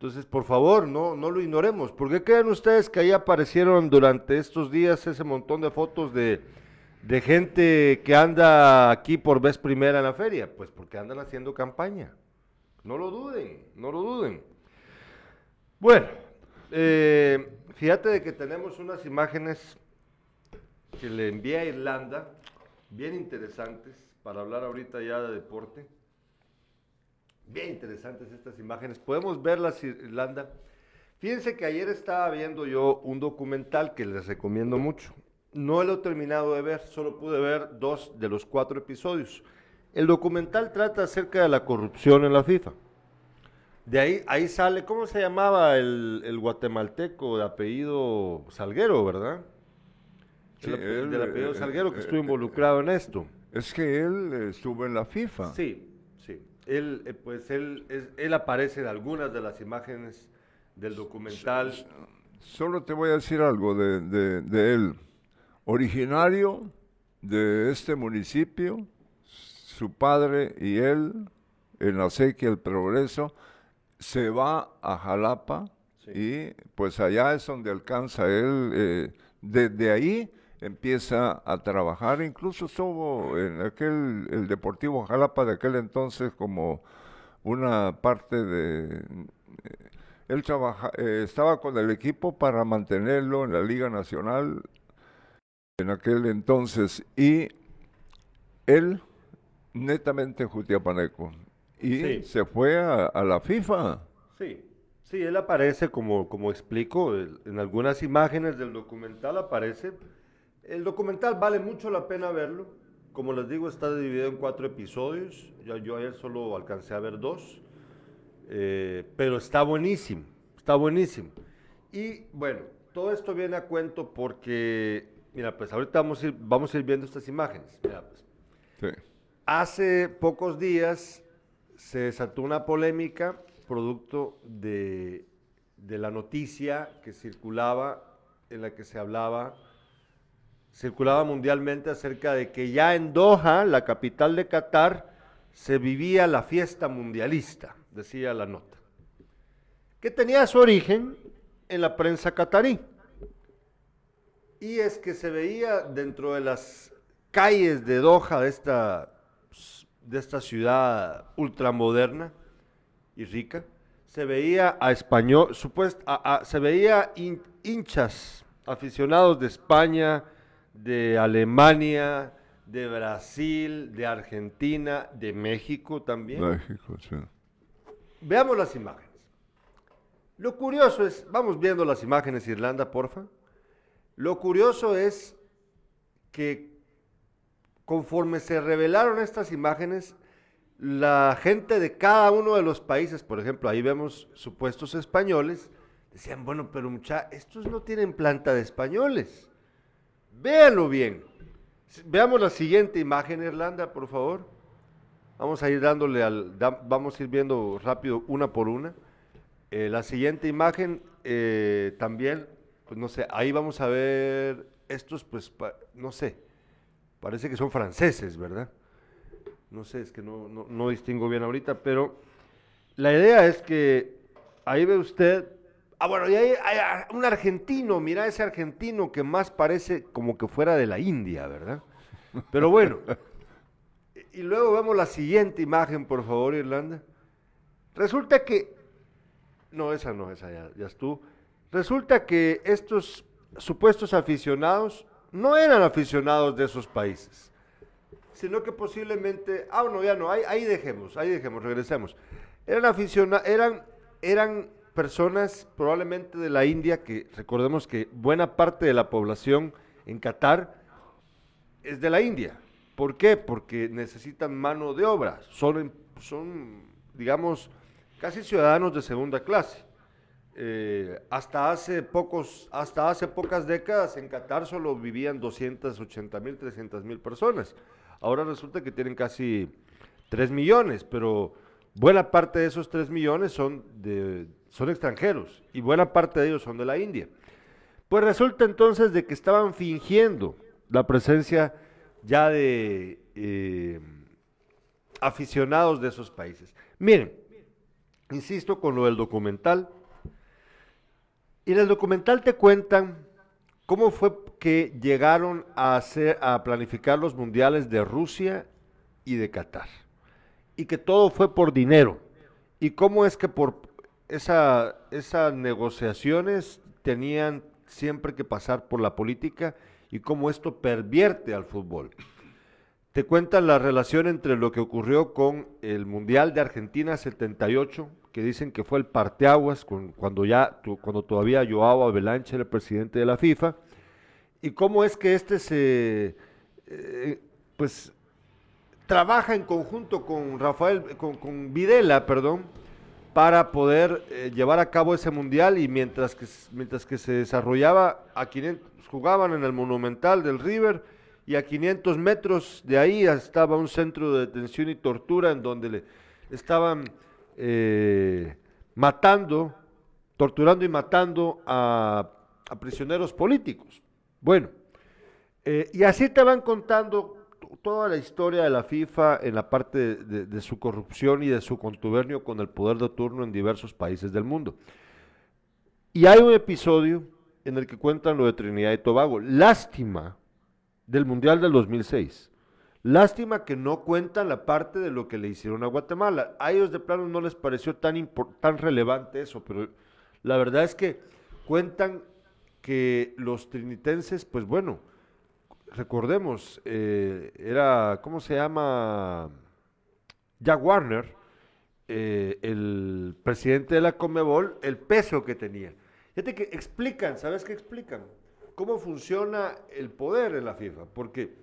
S1: Entonces, por favor, no, no lo ignoremos. ¿Por qué creen ustedes que ahí aparecieron durante estos días ese montón de fotos de, de gente que anda aquí por vez primera en la feria? Pues porque andan haciendo campaña. No lo duden, no lo duden. Bueno, eh, fíjate de que tenemos unas imágenes que le envié a Irlanda, bien interesantes, para hablar ahorita ya de deporte. Bien interesantes estas imágenes. Podemos verlas, Ir- Irlanda. Fíjense que ayer estaba viendo yo un documental que les recomiendo mucho. No lo he terminado de ver, solo pude ver dos de los cuatro episodios. El documental trata acerca de la corrupción en la FIFA. De ahí, ahí sale, ¿cómo se llamaba el, el guatemalteco de apellido Salguero, verdad?
S2: Sí,
S1: El
S2: él,
S1: del apellido
S2: eh,
S1: Salguero que
S2: eh,
S1: estuvo
S2: eh,
S1: involucrado en esto.
S2: Es que él estuvo en la FIFA.
S1: Sí. Él, eh, pues él, es- él aparece en algunas de las imágenes del documental.
S2: Solo te voy a decir algo de, de- de él. Originario de este municipio, su padre y él, en la sequía El Progreso, se va a Jalapa y pues allá es donde alcanza él, eh, desde ahí empieza a trabajar, incluso estuvo en aquel, el Deportivo Jalapa de aquel entonces como una parte de... eh, él trabaja, eh, estaba con el equipo para mantenerlo en la Liga Nacional en aquel entonces y él netamente jutiapaneco y
S1: Sí.
S2: se fue a, a la FIFA.
S1: Sí, sí, él aparece como, como explico, en algunas imágenes del documental aparece. El documental vale mucho la pena verlo. Como les digo, está dividido en cuatro episodios. Ya, yo ayer solo alcancé a ver dos. Eh, pero está buenísimo, está buenísimo. Y bueno, todo esto viene a cuento porque, mira, pues ahorita vamos a ir, vamos a ir viendo estas imágenes. Mira, pues,
S2: Sí.
S1: Hace pocos días se desató una polémica producto de, de la noticia que circulaba, en la que se hablaba, circulaba mundialmente acerca de que ya en Doha, la capital de Qatar, se vivía la fiesta mundialista, decía la nota, que tenía su origen en la prensa catarí. Y es que se veía dentro de las calles de Doha, de esta, de esta ciudad ultramoderna y rica, se veía a español, supuest- a- se veía hin- hinchas, aficionados de España, de Alemania, de Brasil, de Argentina, de México también.
S2: México, sí.
S1: Veamos las imágenes. Lo curioso es, vamos viendo las imágenes, Irlanda, porfa. Lo curioso es que conforme se revelaron estas imágenes, la gente de cada uno de los países, por ejemplo, ahí vemos supuestos españoles, decían, bueno, pero mucha, estos no tienen planta de españoles. Véanlo bien. Veamos la siguiente imagen, Irlanda, por favor. Vamos a ir dándole al, vamos a ir viendo rápido una por una. Eh, la siguiente imagen eh, también, pues no sé, ahí vamos a ver estos, pues no sé, parece que son franceses, ¿verdad? No sé, es que no, no, no distingo bien ahorita, pero la idea es que ahí ve usted, ah bueno, y hay ah, un argentino, mira ese argentino que más parece como que fuera de la India, ¿verdad? Pero bueno, y luego vemos la siguiente imagen, por favor, Irlanda. Resulta que, no, esa no, esa ya, ya estuvo. Resulta que estos supuestos aficionados no eran aficionados de esos países, sino que posiblemente, ah, no, ya no, ahí, ahí dejemos, ahí dejemos, regresemos. Eran aficionados, eran, eran personas probablemente de la India, que recordemos que buena parte de la población en Qatar es de la India. ¿Por qué? Porque necesitan mano de obra. Son, em- son digamos, casi ciudadanos de segunda clase. Eh, hasta, hace pocos, hasta hace pocas décadas en Qatar solo vivían 280 mil, 300 mil personas. Ahora resulta que tienen casi 3 millones, pero buena parte de esos 3 millones son, de, son extranjeros y buena parte de ellos son de la India. Pues resulta entonces de que estaban fingiendo la presencia ya de eh, aficionados de esos países. Miren, insisto con lo del documental. Y en el documental te cuentan cómo fue que llegaron a, a planificar los mundiales de Rusia y de Qatar. Y que todo fue por dinero. Y cómo es que por esa, esas negociaciones tenían siempre que pasar por la política y cómo esto pervierte al fútbol. Te cuentan la relación entre lo que ocurrió con el Mundial de Argentina 78, que dicen que fue el parteaguas con- cuando ya cuando todavía Joao Avalanche era el presidente de la FIFA, y cómo es que este se eh, pues trabaja en conjunto con Rafael con, con Videla, perdón, para poder eh, llevar a cabo ese mundial y mientras que, mientras que se desarrollaba a 500, jugaban en el Monumental del River y a 500 metros de ahí estaba un centro de detención y tortura en donde le estaban eh, matando, torturando y matando a, a prisioneros políticos. Bueno, Eh, y así te van contando toda la historia de la FIFA en la parte de, su corrupción y de su contubernio con el poder de turno en diversos países del mundo. Y hay un episodio en el que cuentan lo de Trinidad y Tobago. Lástima del Mundial del 2006. Lástima que no cuentan la parte de lo que le hicieron a Guatemala. A ellos de plano no les pareció tan, tan relevante eso, pero la verdad es que cuentan que los trinitenses, pues bueno, recordemos, eh, era, ¿cómo se llama? Jack Warner, eh, el presidente de la Comebol, el peso que tenía. Fíjate que explican, ¿sabes qué explican? Cómo funciona el poder en la FIFA, porque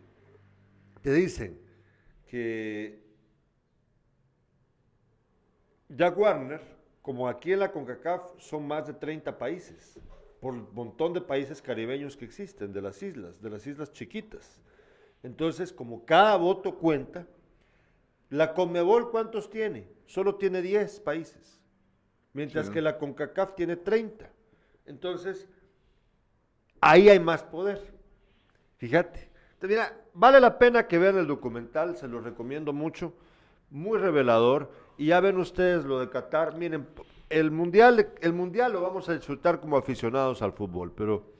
S1: te dicen que Jack Warner, como aquí en la CONCACAF son más de 30 países, por el montón de países caribeños que existen, de las islas, de las islas chiquitas. Entonces, como cada voto cuenta, la Conmebol, ¿cuántos tiene? Solo tiene 10 países, mientras que la CONCACAF tiene 30. Entonces, ahí hay más poder. Fíjate. mira, vale la pena que vean el documental, se lo recomiendo mucho, muy revelador. Y ya ven ustedes lo de Qatar, miren, el mundial, el mundial lo vamos a disfrutar como aficionados al fútbol, pero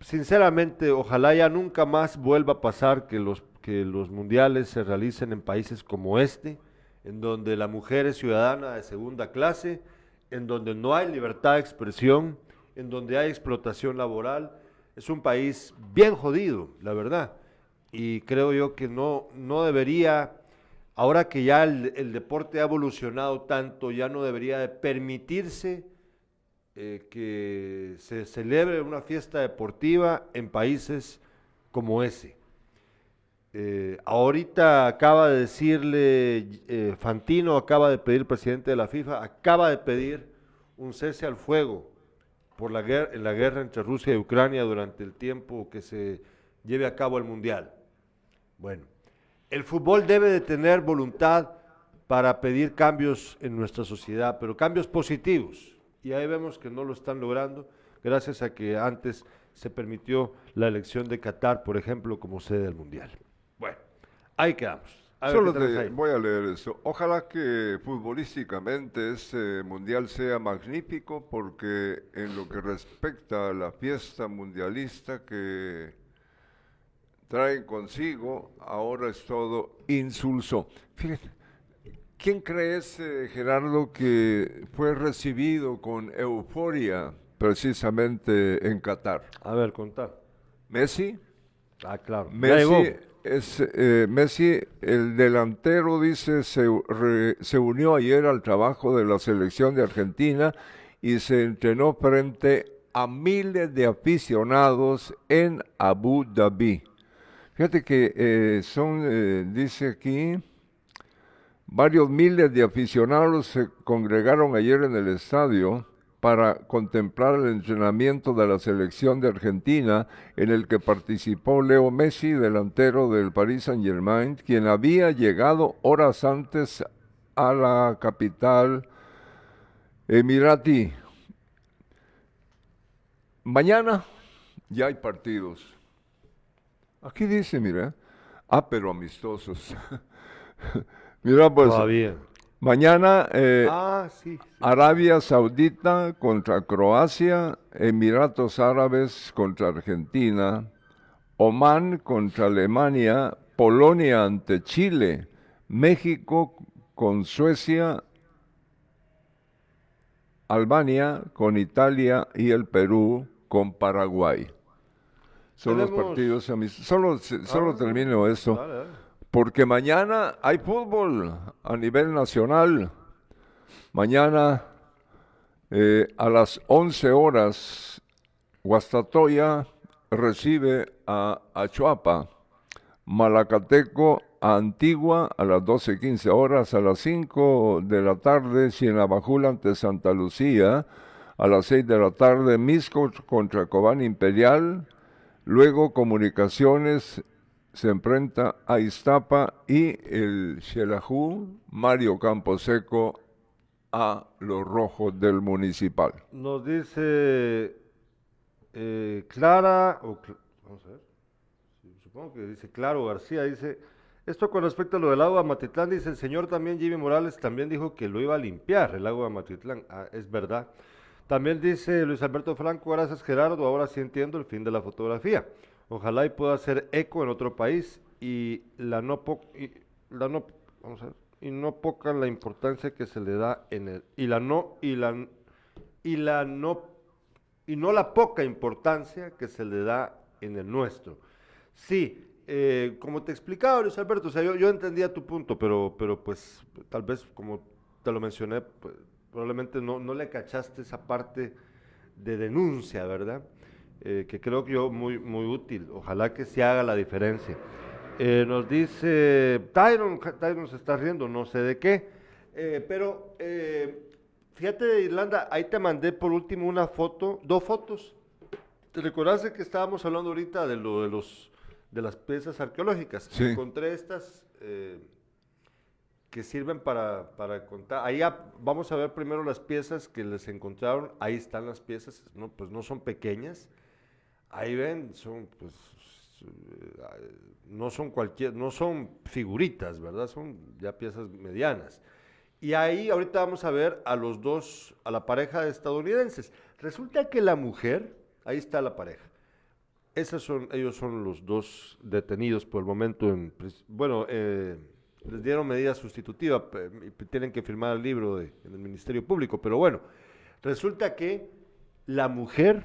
S1: sinceramente, ojalá ya nunca más vuelva a pasar que los, que los mundiales se realicen en países como este, en donde la mujer es ciudadana de segunda clase, en donde no hay libertad de expresión, en donde hay explotación laboral. Es un país bien jodido, la verdad. Y creo yo que no, no debería ahora que ya el, deporte ha evolucionado tanto, ya no debería de permitirse eh, que se celebre una fiesta deportiva en países como ese. Eh, ahorita acaba de decirle, eh, Fantino acaba de pedir, presidente de la FIFA, acaba de pedir un cese al fuego por la guerra, la guerra entre Rusia y Ucrania durante el tiempo que se lleve a cabo el Mundial. Bueno, el fútbol debe de tener voluntad para pedir cambios en nuestra sociedad, pero cambios positivos. Y ahí vemos que no lo están logrando, gracias a que antes se permitió la elección de Qatar, por ejemplo, como sede del Mundial. Bueno, ahí quedamos.
S2: Solo voy a leer eso. Ojalá que futbolísticamente ese mundial sea magnífico porque en lo que respecta a la fiesta mundialista que traen consigo, ahora es todo insulso. Fíjate, ¿quién crees, eh, Gerardo, que fue recibido con euforia precisamente en Qatar?
S1: A ver, contar.
S2: Messi.
S1: Ah, claro.
S2: Messi, es, eh, Messi, el delantero, dice, se, se unió ayer al trabajo de la selección de Argentina y se entrenó frente a miles de aficionados en Abu Dhabi. Fíjate que eh, son, eh, dice aquí, varios miles de aficionados se congregaron ayer en el estadio para contemplar el entrenamiento de la selección de Argentina en el que participó Leo Messi, delantero del Paris Saint-Germain, quien había llegado horas antes a la capital Emirati. Mañana ya hay partidos. Aquí dice, mira, ah, pero amistosos. mira, pues. Mañana eh, ah, Arabia Saudita contra Croacia, Emiratos Árabes contra Argentina, Oman contra Alemania, Polonia ante Chile, México con Suecia, Albania con Italia y el Perú con Paraguay. Son los partidos Solo, solo ah, termino eso. Porque mañana hay fútbol a nivel nacional. Mañana eh, a las 11 horas, Guastatoya recibe a Achuapa. Malacateco a Antigua a las 12.15 horas. A las 5 de la tarde, Cienabajul ante Santa Lucía. A las 6 de la tarde, Misco contra Cobán Imperial. Luego Comunicaciones se enfrenta a Iztapa y el Xelajú, Mario Camposeco, a los rojos del municipal.
S1: Nos dice eh, Clara, vamos a ver. supongo que dice, claro, García dice, esto con respecto a lo del lago de Amatitlán, dice el señor también, Jimmy Morales, también dijo que lo iba a limpiar el de Amatitlán. Ah, es verdad. También dice Luis Alberto Franco, gracias Gerardo, ahora sí entiendo el fin de la fotografía. Ojalá y pueda hacer eco en otro país y la no, po- y la no vamos a poca la importancia que se le da en el y la no y la y la no y no la poca importancia que se le da en el nuestro. Sí, eh, como te explicaba Luis Alberto, o sea, yo, yo entendía tu punto, pero, pero pues tal vez como te lo mencioné, pues, probablemente no, no le cachaste esa parte de denuncia, ¿verdad? Eh, que creo que yo muy, muy útil. Ojalá que se haga la diferencia. Eh, nos dice Tyron, Tyron se está riendo, no sé de qué, eh, pero fíjate, Irlanda, ahí te mandé por último una foto, dos fotos. ¿Te recordaste que estábamos hablando ahorita de lo de los de las piezas arqueológicas?
S2: Sí.
S1: Encontré estas que sirven para, para contar. Ahí vamos a ver primero las piezas que les encontraron. Ahí están las piezas, no, pues no son pequeñas. Ahí ven, son pues no son cualquier, no son figuritas, ¿verdad? Son ya piezas medianas. Y ahí ahorita vamos a ver a los dos, a la pareja de estadounidenses. Resulta que la mujer, ahí está la pareja. Esos son, ellos son los dos detenidos por el momento. En, bueno, eh, les dieron medida sustitutiva, tienen que firmar el libro de- en el Ministerio Público. Pero bueno, resulta que la mujer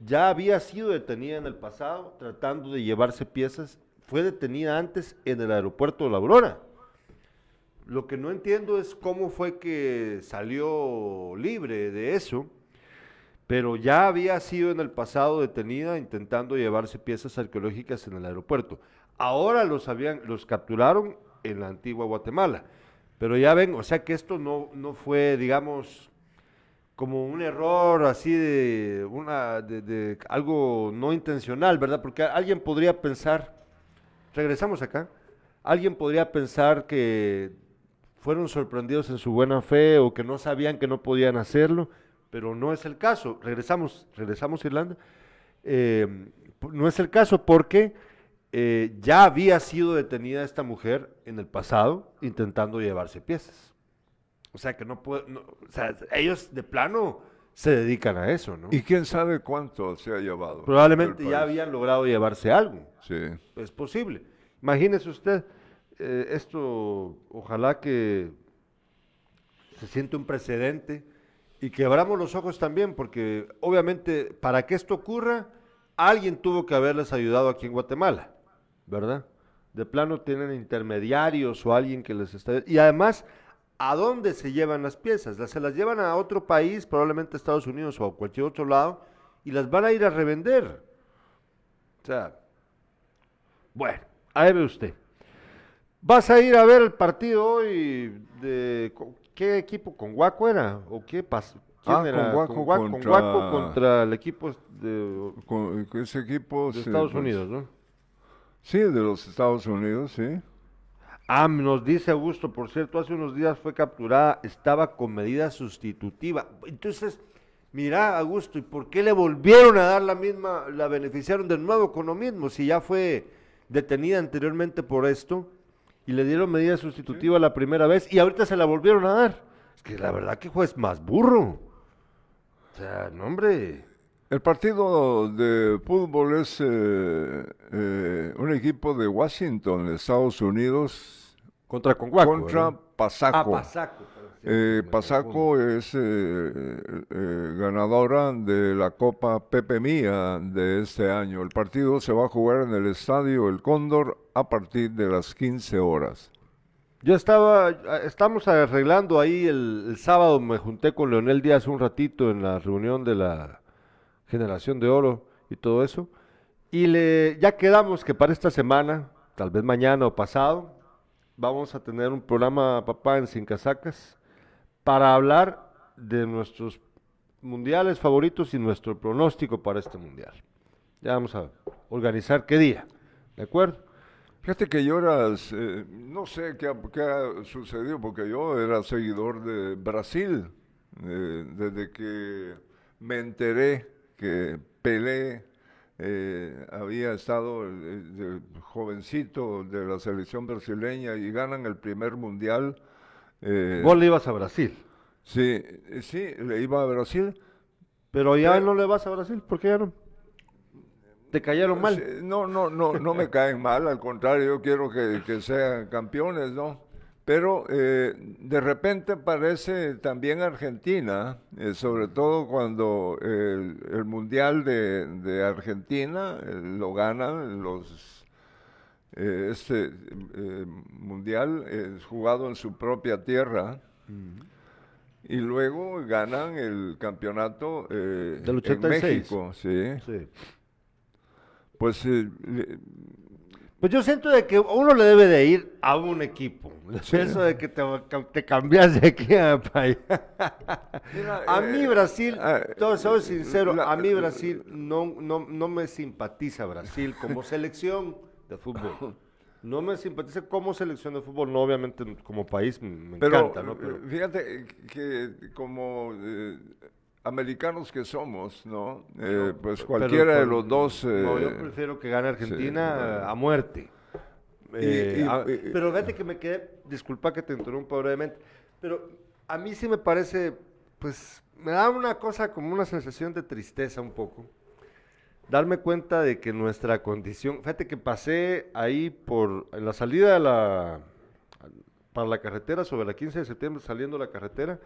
S1: ya había sido detenida en el pasado tratando de llevarse piezas. Fue detenida antes en el aeropuerto de La Aurora. Lo que no entiendo es cómo fue que salió libre de eso, pero ya había sido en el pasado detenida intentando llevarse piezas arqueológicas en el aeropuerto. Ahora los habían, los capturaron en la antigua Guatemala. Pero ya ven, o sea que esto no, no fue, digamos, como un error así de una de, algo no intencional, ¿verdad? Porque alguien podría pensar, regresamos acá, alguien podría pensar que fueron sorprendidos en su buena fe o que no sabían que no podían hacerlo, pero no es el caso. Regresamos, regresamos a Irlanda. Eh, no es el caso porque eh, ya había sido detenida esta mujer en el pasado intentando llevarse piezas. O sea que no puede, no- o sea, ellos de plano se dedican a eso, ¿no?
S2: Y quién sabe cuánto se ha llevado.
S1: Probablemente ya habían logrado llevarse algo.
S2: Sí.
S1: Es posible. Imagínese usted, eh, esto, ojalá que se siente un precedente y que abramos los ojos también, porque obviamente para que esto ocurra, alguien tuvo que haberles ayudado aquí en Guatemala, ¿verdad? De plano tienen intermediarios o alguien que les está... Y además, ¿a dónde se llevan las piezas? Las, se las llevan a otro país, probablemente a Estados Unidos o a cualquier otro lado, y las van a ir a revender. O sea, bueno, ahí ve usted. ¿Vas a ir a ver el partido hoy de qué equipo? ¿Con Guaco era? ¿O qué pasó? ¿Quién
S2: Ah, con? Guaco
S1: con, Guaco, con
S2: contra-
S1: Guaco contra el equipo de,
S2: Con, ese equipo.
S1: de Estados
S2: pues,
S1: Unidos, ¿no?
S2: Sí, de los Estados Unidos, sí.
S1: Ah, nos dice Augusto, por cierto, hace unos días fue capturada, estaba con medida sustitutiva. Entonces, mira, Augusto, ¿y por qué le volvieron a dar la misma, la beneficiaron de nuevo con lo mismo? Si ya fue detenida anteriormente por esto y le dieron medida sustitutiva la primera vez y ahorita se la volvieron a dar. Es que la verdad que juez más burro. O sea, no, hombre.
S2: El partido de fútbol es eh, eh, un equipo de Washington, de Estados Unidos,
S1: Contra Conguaco.
S2: contra
S1: ¿verdad?
S2: Pasaco.
S1: Ah, Pasaco.
S2: Eh, Pasaco es eh, eh, ganadora de la Copa Pepe Mía de este año. El partido se va a jugar en el Estadio El Cóndor a partir de las 15 horas.
S1: Yo estaba, estamos arreglando ahí el, el sábado, me junté con Leonel Díaz un ratito en la reunión de la generación de oro y todo eso. Y le, ya quedamos que para esta semana, tal vez mañana o pasado, vamos a tener un programa, papá, en Sin Casacas, para hablar de nuestros mundiales favoritos y nuestro pronóstico para este mundial. Ya vamos a organizar qué día, ¿de acuerdo?
S2: Fíjate que yo era, eh, no sé qué ha, sucedido, porque yo era seguidor de Brasil, eh, desde que me enteré que Pelé eh, había estado eh, jovencito de la selección brasileña y ganan el primer mundial. eh,
S1: Vos le ibas a Brasil,
S2: sí, eh, sí, le iba a Brasil.
S1: pero ya
S2: Pero-
S1: no le vas a Brasil, ¿por qué ya no? ¿Te cayeron mal?
S2: No, no, no, no me caen mal, al contrario, yo quiero que, que sean campeones, ¿no? Pero eh, de repente parece también Argentina, eh, sobre todo cuando el, el Mundial de, de Argentina eh, lo ganan los... este Mundial jugado en su propia tierra y luego ganan el campeonato eh,
S1: Del
S2: en
S1: 86.
S2: México, sí.
S1: Sí.
S2: Pues eh,
S1: Pues yo siento de que uno le debe de ir a un equipo. Eso de que te, te cambias de aquí a allá.
S2: Mira,
S1: A
S2: eh,
S1: mí Brasil,
S2: ah,
S1: todo, soy sincero,
S2: la-
S1: a mí Brasil no, no, no me simpatiza Brasil como selección de fútbol. No me simpatiza como selección de fútbol, no obviamente como país me,
S2: pero,
S1: encanta, ¿no? Pero,
S2: eh, fíjate que como eh, americanos que somos, ¿no? Eh, pues
S1: pero-
S2: cualquiera de los dos.
S1: no, yo
S2: eh,
S1: prefiero que gane Argentina
S2: sí,
S1: a muerte. Eh,
S2: y-
S1: a-
S2: y-
S1: pero fíjate que me quedé, disculpa que te interrumpa brevemente, pero a mí sí me parece, pues, me da una cosa como una sensación de tristeza un poco. Darme cuenta de que nuestra condición, fíjate que pasé ahí por, en la salida de la, para la carretera, sobre la 15 de septiembre, saliendo de la carretera,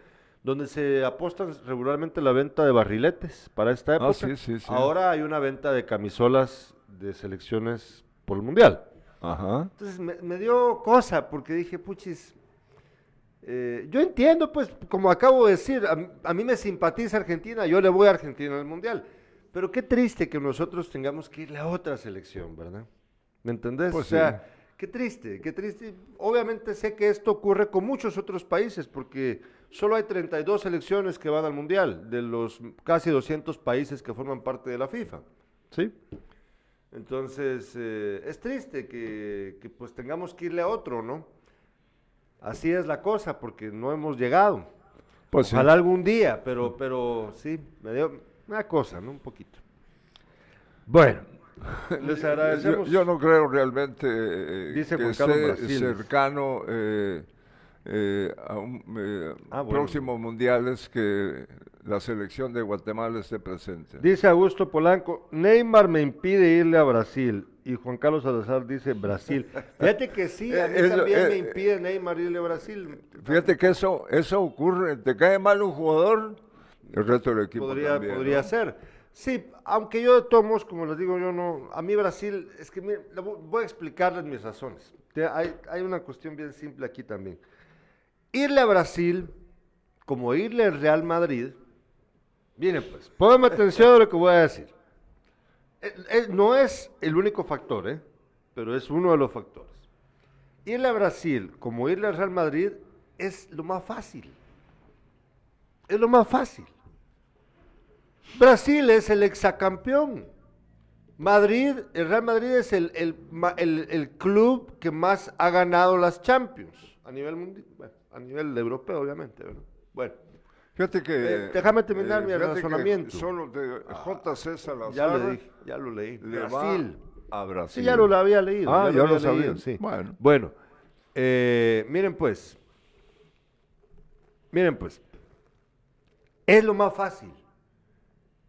S1: donde se apostan regularmente la venta de barriletes para esta época.
S2: Ah, sí, sí, sí.
S1: Ahora hay una venta de camisolas de selecciones por el Mundial.
S2: Ajá.
S1: Entonces me, me dio cosa porque dije, puchis, eh, yo entiendo, pues, como acabo de decir, a, a mí me simpatiza Argentina, yo le voy a Argentina al Mundial. Pero qué triste que nosotros tengamos que irle a otra selección, ¿verdad? ¿Me entendés?
S2: Pues
S1: o sea, qué triste, qué triste. Obviamente sé que esto ocurre con muchos otros países, porque solo hay 32 selecciones que van al Mundial, de los casi 200 países que forman parte de la FIFA. ¿Sí? Entonces, eh, es triste que, que, pues tengamos que irle a otro, ¿no? Así es la cosa, porque no hemos llegado.
S2: Pues sí.
S1: Ojalá algún día, pero, pero sí, me dio una cosa, ¿no? Un poquito. Bueno, les agradecemos.
S2: yo no creo realmente eh,
S1: Dice
S2: que esté cercano eh, eh, a un eh,
S1: Ah, bueno.
S2: próximos mundiales que la selección de Guatemala esté presente.
S1: Dice Augusto Polanco, Neymar me impide irle a Brasil. Y Juan Carlos Salazar dice Brasil. Fíjate que sí, a mí
S2: Eh, eso,
S1: también
S2: eh,
S1: me impide Neymar irle a Brasil.
S2: Fíjate que eso, eso ocurre, te cae mal un jugador, el resto del equipo
S1: podría,
S2: también,
S1: podría
S2: ¿no?
S1: ser. Sí, aunque yo de todos modos, como les digo, yo no, a mí Brasil, es que voy a explicarles mis razones. Hay una cuestión bien simple aquí también. Irle a Brasil, como irle al Real Madrid, viene pues, póngame atención a lo que voy a decir. Eh, eh, no es el único factor, ¿eh? pero es uno de los factores. Irle a Brasil, como irle al Real Madrid, es lo más fácil. Es lo más fácil. Brasil es el exacampeón. Madrid, el Real Madrid es el, el el- el club que más ha ganado las Champions a nivel mundial, bueno, a nivel europeo, obviamente. ¿verdad? Bueno,
S2: Fíjate que...
S1: Eh, déjame terminar mi
S2: fíjate que
S1: razonamiento.
S2: Solo de JC Salazar
S1: ya lo dije, ya lo leí.
S2: le
S1: Brasil.
S2: a Brasil.
S1: Sí, ya lo había leído.
S2: Ah, ya lo sabía.
S1: leído, sí.
S2: Bueno.
S1: Bueno, eh, miren pues. Miren pues. Es lo más fácil.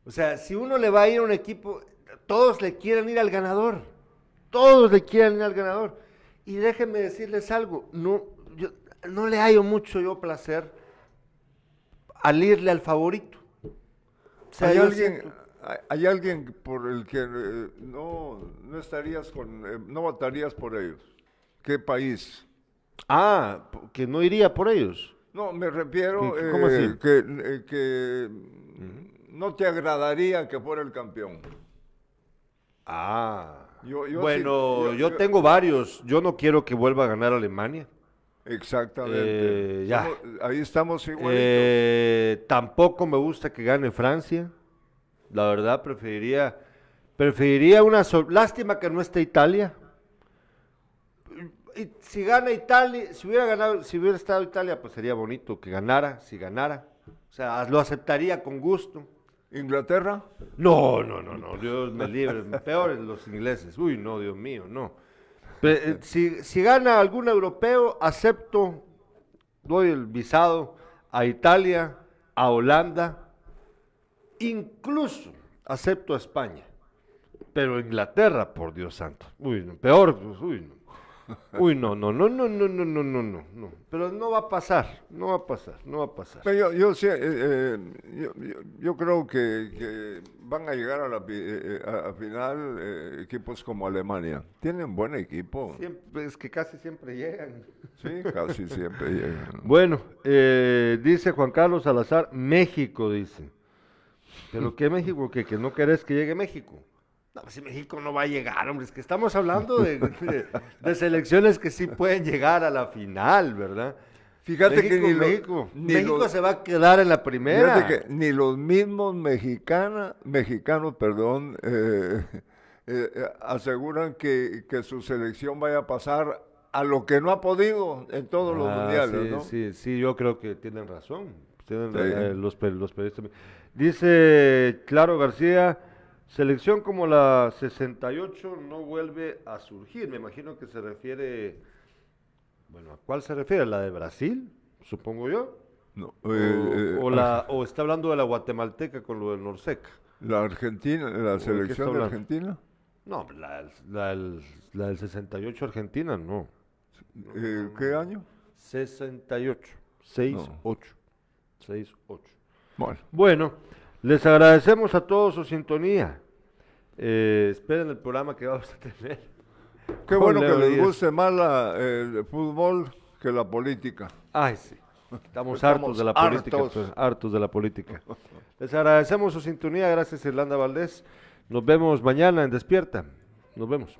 S1: O sea, si uno le va a ir a un equipo, todos le quieren ir al ganador. Todos le quieren ir al ganador. Y déjenme decirles algo, no, yo, no le hallo mucho yo placer al irle al favorito. O sea,
S2: ¿Hay, alguien,
S1: siento-
S2: hay, alguien por el que eh, no, no estarías con, eh, no votarías por ellos. ¿Qué país?
S1: Ah, que no iría por ellos.
S2: No, me refiero
S1: ¿Qué- qué- cómo
S2: eh,
S1: así?
S2: que, eh, que no te agradaría que fuera el campeón.
S1: Ah.
S2: Yo- yo
S1: bueno,
S2: sí-
S1: yo, tengo varios. Yo no quiero que vuelva a ganar Alemania.
S2: Exactamente.
S1: Eh, ya.
S2: Somos- ahí estamos igualitos.
S1: Eh, tampoco me gusta que gane Francia. La verdad, preferiría, preferiría una lástima que no esté Italia. Y si gana Italia, si hubiera ganado, si hubiera estado Italia, pues sería bonito que ganara, si ganara. O sea, lo aceptaría con gusto.
S2: ¿Inglaterra?
S1: No, no, no, no, Dios me libre. Peores los ingleses. Uy, no, Dios mío, no. Eh, si, si gana algún europeo, acepto, doy el visado a Italia, a Holanda, incluso acepto a España. Pero Inglaterra, por Dios santo. Uy, no, peor, pues, uy, no. Uy, no, no, no, no, no, no, no, no, no, no. Pero no va a pasar, no va a pasar, no va a pasar.
S2: Pero yo, yo, sí, eh, eh, yo, yo- yo creo que, que van a llegar a la pi- eh, eh, a, a final eh, equipos como Alemania. Tienen buen equipo.
S1: Siempre, es que casi siempre llegan.
S2: Sí, casi siempre llegan.
S1: Bueno, eh, dice Juan Carlos Salazar, México, dice. ¿Pero qué México? ¿Que, que no querés que llegue México? No, pues si México no va a llegar, hombre, es que estamos hablando de, de- de selecciones que sí pueden llegar a la final, ¿verdad?
S2: Fíjate que
S1: México,
S2: lo-
S1: México,
S2: ni
S1: México
S2: los-
S1: se va a quedar en la primera.
S2: Fíjate que ni los mismos mexicana, mexicanos perdón, eh, eh, aseguran que, que su selección vaya a pasar a lo que no ha podido en todos los
S1: Ah,
S2: mundiales,
S1: sí,
S2: ¿no?
S1: Sí, sí, yo creo que tienen razón. Tienen
S2: Sí.
S1: eh, los, los periodistas. Dice Claro García, selección como la 68 no vuelve a surgir. Me imagino que se refiere, bueno, ¿a cuál se refiere? ¿La de Brasil? Supongo yo.
S2: No,
S1: O,
S2: eh, eh,
S1: o la, o está hablando de la guatemalteca con lo del Norseca.
S2: la Argentina, la selección de? Argentina,
S1: No, la, la del- la del 68 Argentina, no.
S2: eh, ¿qué año?
S1: 68. 6-8. 6-8.
S2: Bueno,
S1: Bueno, les agradecemos a todos su sintonía. Eh, esperen el programa que vamos a tener.
S2: qué bueno que les guste más la, el fútbol que la política.
S1: Ay, sí. Estamos,
S2: Estamos
S1: hartos de la política.
S2: hartos.
S1: pues, hartos de la política. Les agradecemos su sintonía. Gracias, Irlanda Valdés. Nos vemos mañana en Despierta. Nos vemos.